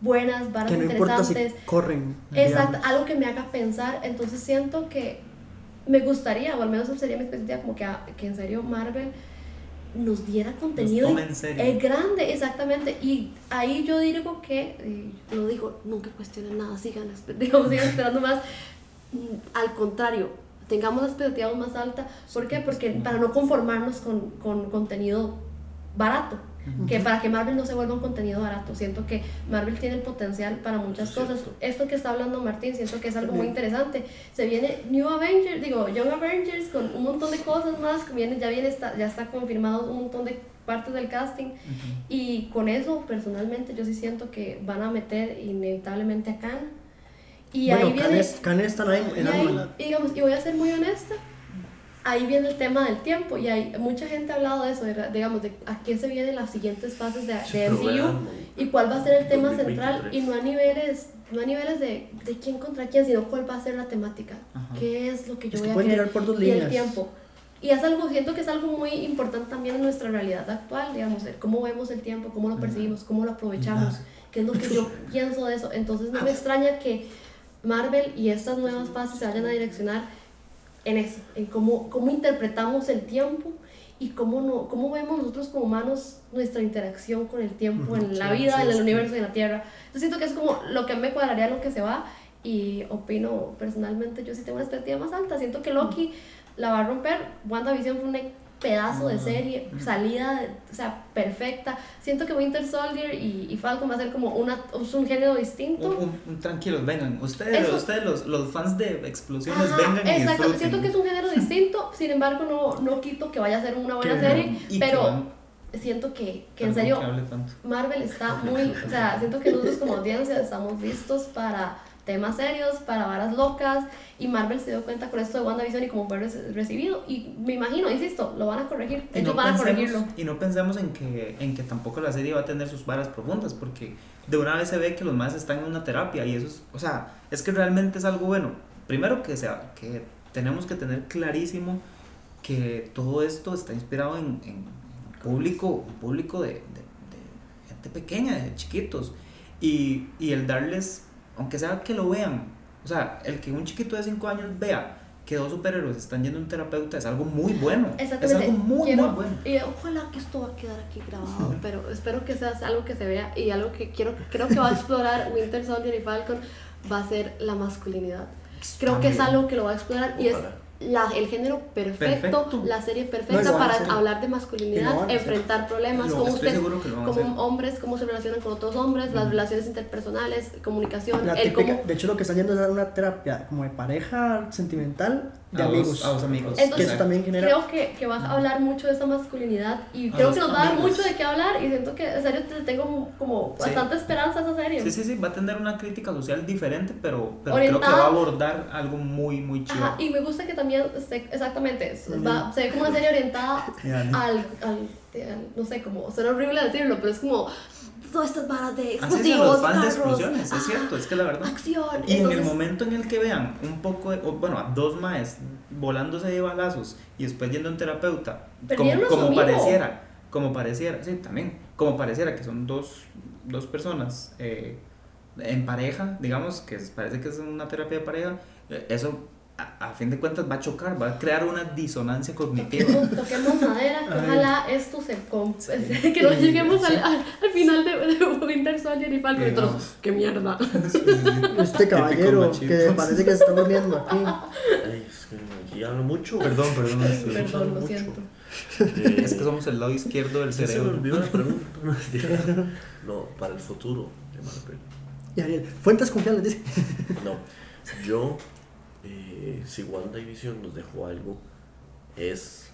S3: buenas, varas
S2: Que no importa si
S3: interesantes,
S2: corren.
S3: exacto,
S2: digamos.
S3: algo que me haga pensar, entonces siento que me gustaría, o al menos sería mi expectativa, como que, ah, que en serio Marvel nos diera contenido
S4: tome en serio.
S3: es grande, exactamente. Y ahí yo digo que, lo digo, nunca cuestionen nada, sigan, digamos, sigan esperando más. Mm, Al contrario, tengamos la expectativa más alta. ¿Por qué? Porque para no conformarnos con, con contenido barato. Que para que Marvel no se vuelva un contenido barato. Siento que Marvel tiene el potencial para muchas cosas. Esto que está hablando Martín, siento que es algo muy interesante. Se viene New Avengers, digo, Young Avengers con un montón de cosas más. que Viene, ya, viene, está, ya está confirmado un montón de partes del casting.
S4: Ujú.
S3: Y con eso, personalmente, yo sí siento que van a meter inevitablemente a Khan. Y
S2: bueno,
S3: ahí viene.
S2: Canes, Canes están ahí
S3: y,
S2: en
S3: ahí- y digamos, y voy a ser muy honesta. Ahí viene el tema del tiempo. Y hay mucha gente ha hablado de eso, de- digamos, de a qué se vienen las siguientes fases de, de MCU y cuál va a ser el tema
S1: 2023.
S3: central. Y no a niveles, no a niveles de, de quién contra quién, sino cuál va a ser la temática.
S4: Ajá.
S3: ¿Qué es lo que yo
S2: Es
S3: voy
S2: que
S3: a querer?
S2: por dos
S3: y el tiempo. Y es algo, siento que es algo muy importante también en nuestra realidad actual, digamos, cómo vemos el tiempo, cómo lo percibimos, cómo lo aprovechamos, qué es lo que yo pienso de eso. Entonces no me extraña que Marvel y estas nuevas fases se vayan a direccionar en eso, en cómo, cómo interpretamos el tiempo y cómo, no, cómo vemos nosotros como humanos nuestra interacción con el tiempo en la vida,
S2: sí,
S3: en el universo y en la Tierra. Yo siento que es como lo que me cuadraría lo que se va y opino personalmente, yo sí tengo una expectativa más alta. Siento que Loki la va a romper. WandaVision fue un pedazo de serie, salida, de- o sea, perfecta. Siento que Winter Soldier y, y Falcon va a ser como una, es un género distinto.
S4: Un, un- un tranquilos, vengan. Ustedes,
S3: Eso-
S4: ustedes los, los fans de explosiones,
S3: Ajá,
S4: vengan y
S3: exacto. Siento que es un género distinto, sin embargo no, no quito que vaya a ser una buena
S4: Que-
S3: serie, pero siento que, que en serio
S4: que.
S3: Marvel está muy, o sea, siento que nosotros como audiencia estamos listos para temas serios, para varas locas, y Marvel se dio cuenta con esto de WandaVision y cómo fue reci- recibido, y me imagino, insisto, lo van a corregir,
S4: Y
S3: ellos
S4: no,
S3: van a corregirlo.
S4: pensemos, y no pensemos en que, en que tampoco la serie va a tener sus varas profundas, porque de una vez se ve que los más están en una terapia y eso es, o sea, es que realmente es algo bueno. Primero que, sea, que tenemos que tener clarísimo que todo esto está inspirado en, en público, un público de, de- de gente pequeña, de chiquitos, y, y el darles, aunque sea que lo vean, o sea, el que un chiquito de 5 años vea que dos superhéroes están yendo a un terapeuta es algo muy bueno. Es
S3: Exactamente.
S4: algo muy,
S3: Quiero-
S4: muy bueno.
S3: Y ojalá que esto va a quedar aquí grabado, pero espero que sea algo que se vea y algo que quiero, creo que va a explorar Winter Soldier y Falcon va a ser la masculinidad. Creo que es algo que lo va a explorar y es. La, el género perfecto,
S4: Perfecto.
S3: la serie perfecta para hablar de masculinidad, enfrentar problemas,
S4: estoy
S3: usted, como hombres, cómo se relacionan con otros hombres, las relaciones interpersonales, comunicación,
S2: La
S3: el
S2: típica-
S3: cómo...
S2: de hecho, lo que están yendo es a una terapia como de pareja sentimental de
S4: a
S2: amigos.
S4: a los amigos.
S2: que
S3: Entonces,
S2: eso también genera.
S3: Creo que, que va a hablar mucho de esta masculinidad y
S4: A
S3: creo que nos va a dar mucho de qué hablar y siento que en serio te tengo como
S4: Sí.
S3: bastante esperanza a esa serie.
S4: Sí, sí, sí, va a tener una crítica social diferente, pero, pero creo que va a abordar algo muy, muy chido.
S3: Ajá, y me gusta que también esté, exactamente, va- se ve como una serie orientada al,
S2: ¿no?
S3: al, al- no sé, como, suena horrible decirlo, pero es como todas estas varas de explosivos,
S4: fans de explosiones, es cierto, es que la verdad.
S3: acción.
S4: Y en el momento en el que vean un poco, de, bueno, a dos maes volándose de balazos y después yendo a un terapeuta, como, como pareciera, como pareciera, sí, también, como pareciera que son dos, dos personas eh, en pareja, digamos, que parece que es una terapia de pareja, eh, eso a, a fin de cuentas va a chocar, va a crear una disonancia cognitiva.
S3: Toquemos, toquemos madera, que ojalá esto se comp que no lleguemos al, al, al final de, de Winter Soldier y Falcon y
S4: Que
S3: todos,
S4: no.
S3: qué mierda.
S2: Este caballero que parece que se está durmiendo aquí.
S1: Ay, es que hablo mucho.
S4: Perdón, perdón.
S1: Estoy
S3: Perdón, lo
S1: mucho.
S3: siento.
S1: Eh,
S4: Es que somos el lado izquierdo del
S1: ya se me
S4: cerebro.
S1: olvidó la pregunta. No, para el futuro de Marvel.
S2: Y Ariel, fuentes confiables, dice.
S1: No, yo, eh, si WandaVision nos dejó algo, es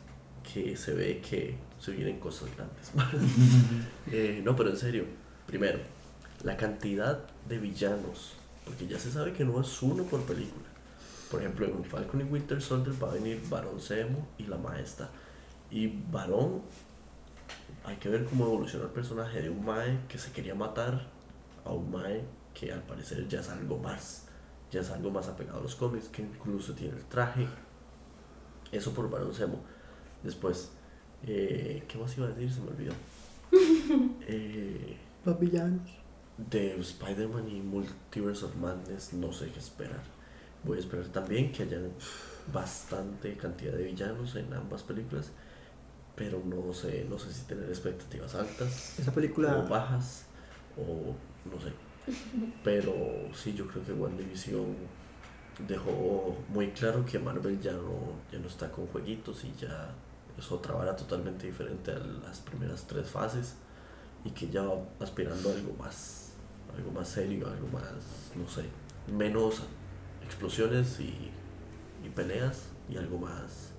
S1: que se ve que se vienen cosas grandes. Eh, no, pero en serio, primero, la cantidad de villanos, porque ya se sabe que no es uno por película. Por ejemplo, en Falcon y Winter Soldier va a venir Barón Zemo y la Maestra. Y Barón, hay que ver cómo evoluciona el personaje de un Mae que se quería matar a un Mae que al parecer ya es algo más. Ya es algo más apegado a los cómics, que incluso tiene el traje. Eso por Barón Zemo. Después, eh, ¿qué más iba a decir? Se me olvidó. Eh,
S2: Los villanos.
S1: de Spider-Man y Multiverse of Madness no sé qué esperar. Voy a esperar también que haya bastante cantidad de villanos en ambas películas, pero no sé, no sé si tener expectativas altas
S2: Esa
S1: o
S2: película.
S1: bajas o no sé. Pero sí, yo creo que WandaVision dejó muy claro que Marvel ya no, ya no está con jueguitos y ya es otra vara totalmente diferente a las primeras tres fases y que ya va aspirando a algo más, algo más serio, algo más, no sé, menos explosiones y, y peleas y algo más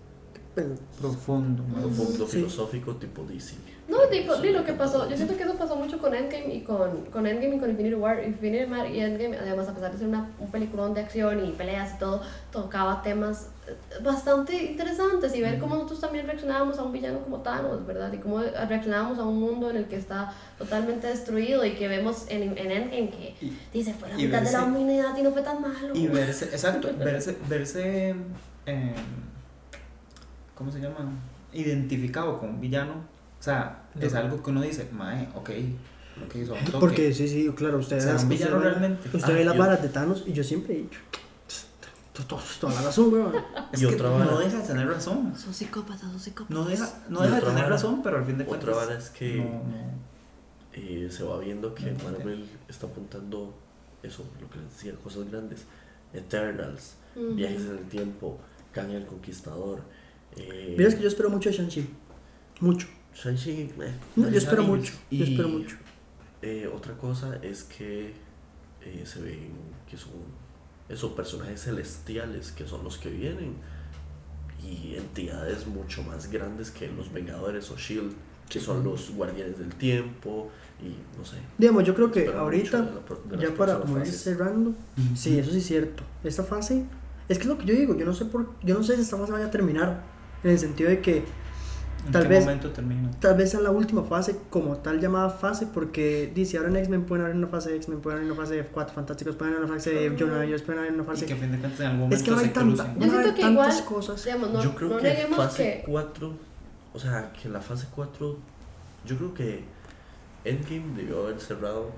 S4: Profundo.
S1: profundo,
S2: Sí.
S1: filosófico tipo DC.
S3: No, tipo, di lo que pasó. Yo siento que eso pasó mucho con Endgame y con, con Endgame y con Infinity War. Infinity War y Endgame, además, a pesar de ser una, un peliculón de acción y peleas y todo, tocaba temas eh, bastante interesantes y ver cómo nosotros también reaccionábamos a un villano como Thanos, ¿verdad? Y cómo reaccionábamos a un mundo en el que está totalmente destruido y que vemos en, en Endgame que
S4: Y-
S3: dice, fue la mitad de la humanidad y no fue tan malo.
S4: Y verse, exacto, verse, verse eh, ¿cómo se llama? Identificado con un villano. O sea, es algo que uno dice, mae, ok, ok, eso toque".
S2: Porque sí, sí, claro, usted, ve-
S4: un villano
S2: ve-
S4: realmente.
S2: usted
S1: Ah,
S2: ve las
S1: yo-
S2: varas de Thanos y yo siempre he dicho. "To- to- Toda la razón, weón.
S4: Es
S1: Y
S4: que no deja de tener razón.
S3: Son psicópatas, son psicópatas.
S4: No deja, no
S1: Y
S4: deja de tener
S1: vara-
S4: razón, pero al fin de cuentas.
S1: Otra vara es que
S4: no, no.
S1: eh, se va viendo que
S4: No,
S1: Marvel está apuntando eso, lo que les decía, cosas grandes, Eternals, viajes en el tiempo, Kang el Conquistador. Eh,
S2: Mira, es que yo espero mucho de Shang-Chi. Mucho.
S1: Shang-Chi, eh,
S2: No, yo espero mucho. Yo
S1: Y-
S2: espero mucho.
S1: eh, otra cosa es que eh, se ven que son esos personajes celestiales que son los que vienen y entidades mucho más grandes que los Vengadores o Shield, que son los guardianes del tiempo y no sé.
S2: Digamos, yo creo que ahorita,
S1: de la de
S2: ya para como ir cerrando, sí, eso sí es cierto. Esta fase, es que es lo que yo digo, yo no sé por, yo no sé si esta fase vaya a terminar, en el sentido de que
S4: ¿En
S2: Tal
S4: qué
S2: vez-
S4: momento termina?
S2: tal vez sea la última fase como tal llamada fase, porque dice ahora en X-Men pueden haber una fase de X-Men, pueden haber una fase de Cuatro Fantásticos, pueden haber una fase de John Avengers, pueden haber una
S4: Y
S2: fase...
S4: que a fin de cuentas en algún momento
S2: Es que no hay tanta,
S3: que
S2: tantas
S3: igual-
S2: cosas.
S3: Digamos, no,
S1: yo creo
S3: no
S1: que fase
S3: que
S1: 4, o sea, que la fase 4, yo creo que Endgame debió haber cerrado,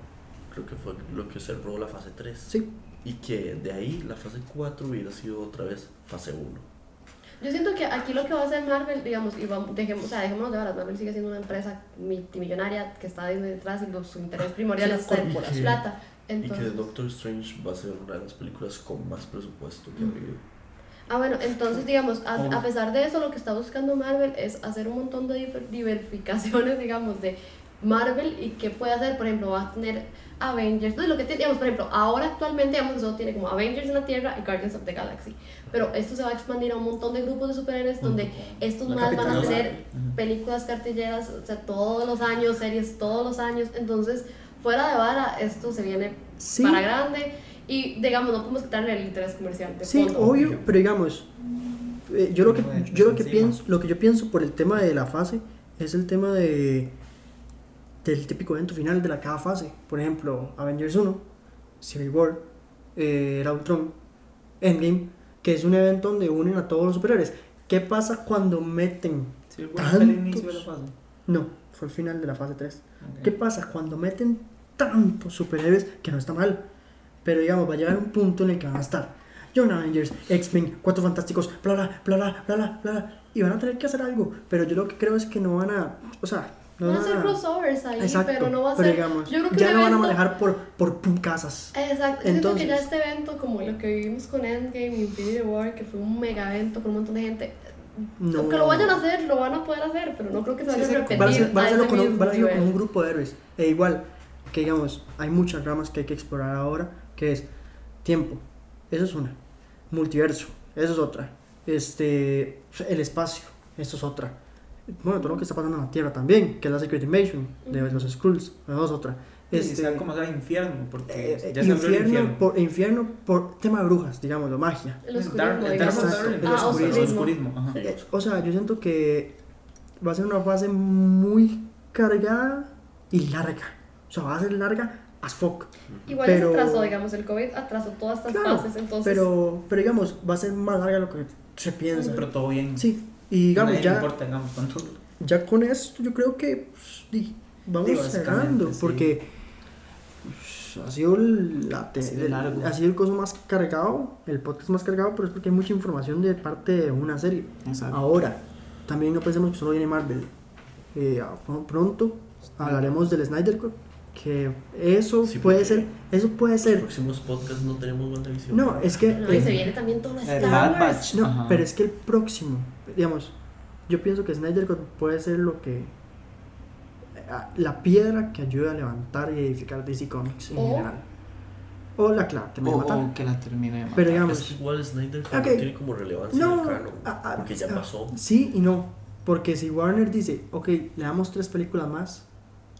S1: creo que fue lo que cerró la fase 3.
S2: Sí,
S1: Y que de ahí la fase 4 hubiera sido otra vez fase 1.
S3: Yo siento que aquí lo que va a hacer Marvel, digamos, y vamos, dejemos, o sea, dejémonos de Marvel sigue siendo una empresa multimillonaria que está detrás y lo- su interés primordial es
S1: corporación.
S3: plata.
S1: Y que
S3: Entonces,
S1: Doctor Strange va a ser una de las películas con más presupuesto que ha habido.
S3: ah, bueno, entonces, digamos, a, a pesar de eso, lo que está buscando Marvel es hacer un montón de diver- diversificaciones, digamos, de Marvel y qué puede hacer, por ejemplo, va a tener Avengers, entonces lo que tiene, digamos, por ejemplo, ahora actualmente, digamos que solo tiene como Avengers en la Tierra y Guardians of the Galaxy, pero esto se va a expandir a un montón de grupos de superhéroes donde estos más van a tener películas cartilleras, o sea, todos los años, series todos los años, entonces, fuera de vara, esto se viene
S2: Sí.
S3: para grande. Y, digamos, no podemos quitarle el interés comercial de
S2: sí,
S3: fondo.
S2: obvio, pero digamos, eh, yo lo que, yo lo que pienso, lo que yo pienso por el tema de la fase es el tema de del típico evento final de la cada fase. Por ejemplo, Avengers 1, Civil War, eh, era Ultron, Endgame, que es un evento donde unen a todos los superhéroes. ¿Qué pasa cuando meten?
S4: Sí, bueno, fue el inicio de la
S2: Tantos.
S4: fase.
S2: No, fue el final de la fase 3.
S4: Ok.
S2: ¿Qué pasa cuando meten tantos superhéroes que no está mal? Pero digamos, va a llegar un punto en el que van a estar John Avengers, X-Men, Cuatro Fantásticos, bla bla bla bla bla bla bla y van a tener que hacer algo. Pero yo lo que creo es que no van a, o sea, no
S3: Van a hacer
S2: a-
S3: crossovers ahí,
S2: Exacto,
S3: pero no va a ser.
S2: digamos,
S3: yo creo que
S2: ya no van a
S3: evento-
S2: manejar por por pum casas.
S3: Exacto, yo siento que ya
S2: Entonces-
S3: este evento, como lo que vivimos con Endgame y Infinity War, que fue un mega evento con un montón de gente,
S2: No.
S3: aunque lo vayan a hacer, lo van a poder hacer, pero no creo que se
S4: Sí,
S3: vaya
S4: sí,
S3: a repetir.
S2: Van a, hacer- van a
S3: a
S2: hacerlo con un, van a hacerlo con un grupo de héroes. E igual, que digamos, hay muchas ramas que hay que explorar ahora, que es tiempo, eso es una. Multiverso, eso es otra. Este, el espacio, eso es otra. Bueno, todo lo que está pasando en la Tierra también, que es la Secret Invasion de los Skrulls, eso es otra.
S4: Sí,
S2: Este,
S4: sea como sea infierno, porque
S2: eh,
S4: ya se abrió el
S2: infierno,
S4: infierno.
S2: por, infierno por tema de brujas, digamos, o magia.
S3: El
S4: Dark-
S3: oscurismo,
S4: el
S2: oscurismo. Eh, o sea, yo siento que va a ser una fase muy cargada y larga. O sea, va a ser larga as fuck.
S3: Igual
S2: Pero-
S3: se atrasó, digamos, el COVID atrasó todas estas
S2: Claro,
S3: fases, entonces.
S2: Pero, pero digamos, va a ser más larga de lo que se piensa.
S4: Pero todo bien.
S2: Sí, y digamos,
S4: le
S2: ya,
S4: importa, digamos, cuánto.
S2: ya con esto yo creo que pues, di, vamos
S4: Digo,
S2: cerrando,
S4: sí.
S2: porque pues, ha sido la te-
S4: Ha sido
S2: el-
S4: largo.
S2: ha sido el coso más cargado, el podcast más cargado, pero es porque hay mucha información de parte de una serie.
S4: Exacto.
S2: Ahora, también no pensemos que solo viene Marvel. Eh, a- pronto hablaremos del Snyder Cut, que eso
S1: Sí,
S2: puede ser, eso puede
S1: En los
S2: ser.
S1: próximos podcasts no tenemos buena visión.
S2: No, es que
S3: No, y
S2: eh,
S3: se viene también todo
S4: El
S3: Star
S4: Bad
S3: Wars.
S4: Batch.
S2: no,
S4: Ajá.
S2: pero es que el próximo, digamos, yo pienso que Snyder Cut puede ser lo que a- la piedra que ayuda a levantar y edificar DC Comics en
S3: O-
S2: general. O la clave, te
S4: O,
S2: me matar.
S4: o que la termine de matar.
S2: Pero
S1: Es
S2: digamos,
S1: que igual Snyder Cut
S2: Ok.
S1: no tiene como relevancia
S2: No,
S1: en el canon,
S2: a- a-
S1: porque ya
S2: a-
S1: pasó.
S2: Sí y no. Porque si Warner dice, ok, le damos tres películas más,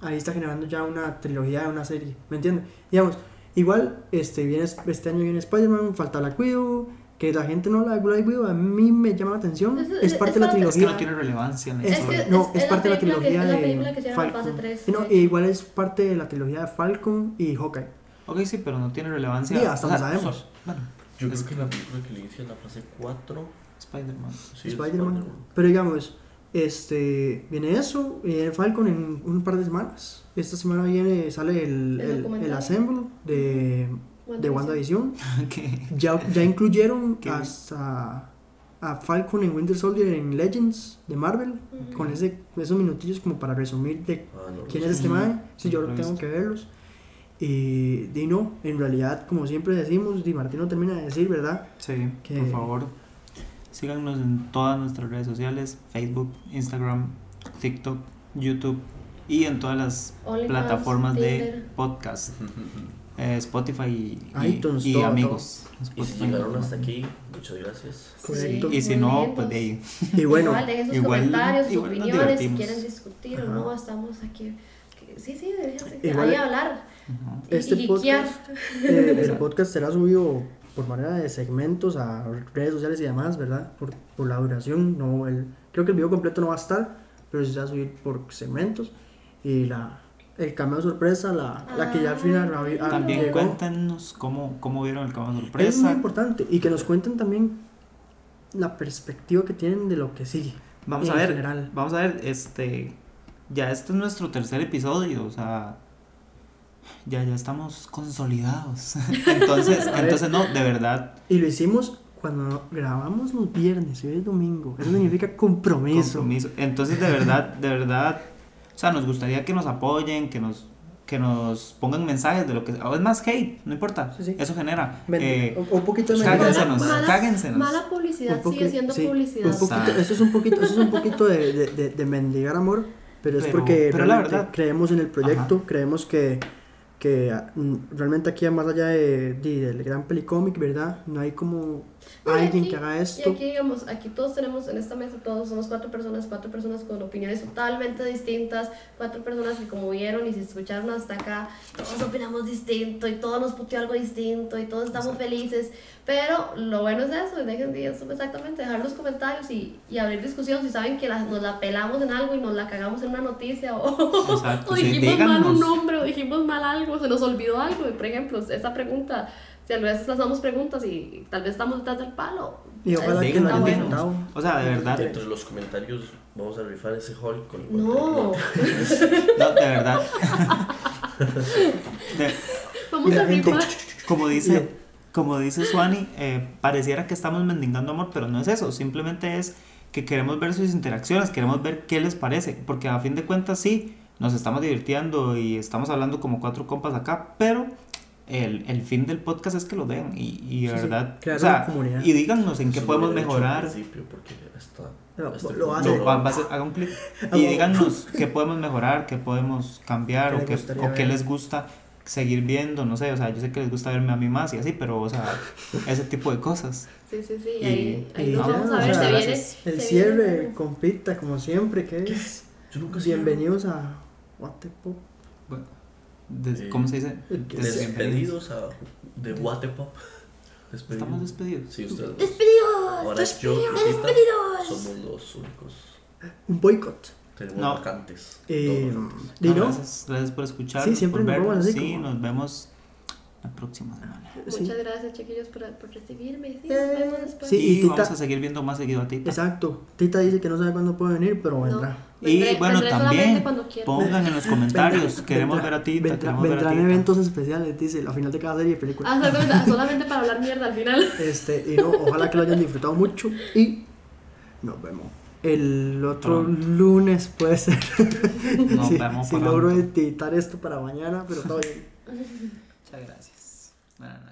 S2: ahí está generando ya una trilogía de una serie. ¿Me entiendes? Digamos, igual este, viene, este año viene Spider-Man, falta la Widow, que la gente no habla de Black Widow, a mí me llama la atención.
S3: Es-
S2: Es,
S3: es-
S2: parte
S3: es
S2: de la
S3: parte-
S4: Es que
S2: trilogía.
S4: no tiene relevancia en la
S2: Es
S3: Es
S4: historia.
S3: que
S2: no,
S3: es-
S2: parte
S3: la
S2: de la
S3: que-
S2: trilogía
S3: es la
S2: de
S3: película que en la
S2: Falcon.
S3: fase tres,
S2: Y no,
S3: de
S2: e igual es parte de la trilogía de Falcon y Hawkeye.
S4: Ok, sí, pero no tiene relevancia.
S2: Sí, hasta
S4: O sea,
S2: lo sabemos.
S4: so- bueno,
S1: Yo
S4: Es
S1: creo que la película que le inicia en la fase 4
S4: Spider-Man.
S1: sí,
S2: Spider-Man. Pero digamos, este, viene eso, viene Falcon en un par de semanas. Esta semana viene, sale el,
S3: El
S2: el, el Assemble de, de WandaVision.
S4: que
S2: Ya, ya incluyeron hasta a Falcon en Winter Soldier en Legends de Marvel.
S3: Ujú.
S2: Con ese, esos minutillos como para resumir de
S1: Ah, no,
S2: quién
S1: no
S2: es este
S4: Ujú.
S2: man. Si yo
S4: No lo
S2: tengo que verlos. Y di no, en realidad, como siempre decimos, Di Martín no termina de decir, ¿verdad?
S4: Sí,
S2: Que-
S4: por favor. síganos en todas nuestras redes sociales, Facebook, Instagram, TikTok, YouTube y en todas las
S3: OnlyFans,
S4: plataformas de podcast, eh, Spotify y,
S2: iTunes,
S4: y
S2: todo,
S4: amigos.
S1: Y si
S4: Spotify.
S1: llegaron hasta aquí, muchas gracias.
S2: Correcto.
S4: Y si no, pues de ahí.
S2: Y bueno,
S3: igual dejen sus
S4: igual-
S3: comentarios, sus
S4: igual nos
S3: opiniones, si quieren discutir o
S2: Ajá.
S3: no, estamos aquí. Sí, sí,
S2: Igual-
S3: ahí hablar.
S4: Ajá.
S3: y-
S2: Este
S3: y
S2: podcast, eh, el podcast será subido por manera de segmentos a redes sociales y demás, ¿verdad? Por, por la duración, no el, creo que el video completo no va a estar, pero sí se va a subir por segmentos. Y la, el cameo sorpresa, la, la que ya al final
S3: Ah,
S2: había- ah,
S4: También
S2: llegó,
S4: cuéntenos cómo, cómo vieron el cama
S2: es muy
S4: sorpresa.
S2: importante. Y que nos cuenten también la perspectiva que tienen de lo que sigue.
S4: Vamos a
S2: en
S4: ver,
S2: general.
S4: vamos a ver, este, ya este es nuestro tercer episodio, o sea, ya, ya estamos consolidados. entonces, entonces no, de verdad,
S2: Y lo hicimos cuando grabamos los viernes, y hoy es domingo. Eso significa compromiso.
S4: compromiso. Entonces, de verdad, de verdad, o sea, nos gustaría que nos apoyen, que nos, que nos pongan mensajes de lo que, o es más hate, no importa,
S2: Sí, sí.
S4: eso genera. Eh,
S2: un, un poquito de
S4: cáguensenos,
S3: Mala-
S4: cáguensenos.
S3: Mala publicidad
S2: Un poqui-
S3: sigue siendo
S2: sí,
S3: publicidad.
S2: un poquito, eso es un poquito, eso es un poquito de, de, de, de mendigar amor, pero es
S4: Pero-
S2: porque
S4: pero la
S2: realmente
S4: verdad-
S2: creemos en el proyecto, creemos que, que mm, realmente aquí más allá de, de- del gran pelicómic, ¿verdad? No hay como alguien
S3: aquí-
S2: que haga
S3: Y
S2: esto.
S3: aquí, digamos, aquí todos tenemos, en esta mesa todos somos cuatro personas, cuatro personas con opiniones totalmente distintas, cuatro personas que como vieron y se escucharon hasta acá, todos opinamos distinto y todos nos puteó algo distinto y todos estamos felices, pero lo bueno es eso, dejen de eso exactamente, dejar los comentarios y, y abrir discusión. Si saben que la- nos la pelamos en algo y nos la cagamos en una noticia o,
S4: Exacto,
S3: o
S4: sí,
S3: dijimos mal un nombre o dijimos mal algo, se nos olvidó algo, por ejemplo, esa pregunta... Si a veces hacemos preguntas y tal vez estamos detrás del palo.
S2: Y ojalá que lo hayan.
S4: O sea, de verdad,
S1: Dentro de los comentarios vamos a rifar ese hall con el
S3: No,
S4: no, de verdad. De-
S3: vamos
S2: la
S3: a rifar.
S4: como dice, como dice Swani, eh, pareciera que estamos mendigando amor, pero no es eso, simplemente es que queremos ver sus interacciones, queremos ver qué les parece, porque a fin de cuentas sí, nos estamos divirtiendo y estamos hablando como cuatro compas acá, pero el, el fin del podcast es que lo vean y, y de
S2: Sí, sí,
S4: verdad,
S2: crear
S4: o sea,
S2: una comunidad.
S4: y díganos en qué
S1: Eso
S4: podemos mejorar.
S1: principio, porque hasta
S2: Lo-
S1: este
S2: lo hace.
S4: No,
S1: no-
S4: va- va a ser- haga un clic y díganos qué podemos mejorar, qué podemos cambiar
S2: ¿Qué
S4: o qué, o qué les gusta seguir viendo, no sé, o sea, yo sé que les gusta verme a mí más y así, pero, o sea, ese tipo de cosas.
S3: Sí, sí, sí.
S4: Y-
S3: ahí, ahí
S2: y
S3: nos
S2: ya,
S3: vamos
S2: o
S3: a ver.
S2: sea,
S3: se viene.
S2: El
S3: se
S2: cierre,
S3: viene-
S2: compita, como siempre, que es
S1: Yo nunca sé.
S2: bienvenidos a What the Pop.
S4: Des-
S1: Eh,
S4: ¿Cómo se dice?
S2: Des-
S1: Despedidos a, de Watepop. Despedidos.
S4: Estamos despedidos.
S1: Sí, ustedes. dos.
S3: ¡Despedidos!
S1: Ahora es yo
S3: ¡Despedidos! ¡Despedidos!
S1: Somos los únicos.
S2: Un boicot.
S1: Tenemos
S4: No.
S1: vacantes.
S2: Eh,
S1: Todos vacantes.
S2: ¿Y
S4: No, gracias, gracias por escuchar.
S2: Sí, siempre
S4: por
S2: nos
S4: vernos.
S2: así
S4: Sí,
S2: como-
S4: nos vemos la próxima semana.
S2: Sí.
S3: Muchas gracias, chiquillos, por, por recibirme. Sí,
S2: Eh,
S3: nos vemos después.
S2: sí.
S4: y
S2: y Tita-
S4: vamos a seguir viendo más seguido a ti.
S2: Exacto. Tita dice que no sabe cuándo puede venir, pero vendrá.
S4: Y
S3: Vendré-
S4: bueno,
S3: vendré
S4: también pongan en los comentarios,
S2: Vendrá-
S4: queremos
S2: vendrá-
S4: ver a ti,
S2: vendrá-
S4: queremos ver a
S2: vendrán eventos especiales, dice, al final de cada serie y película.
S3: Ah, solamente, solamente para hablar mierda al final.
S2: Este, y no, ojalá que lo hayan disfrutado mucho y nos vemos. El otro
S4: Pronto.
S2: lunes puede ser.
S4: Nos
S2: si
S4: vemos
S2: si logro editar esto para mañana, pero todo bien.
S4: Muchas gracias. Buenas noches.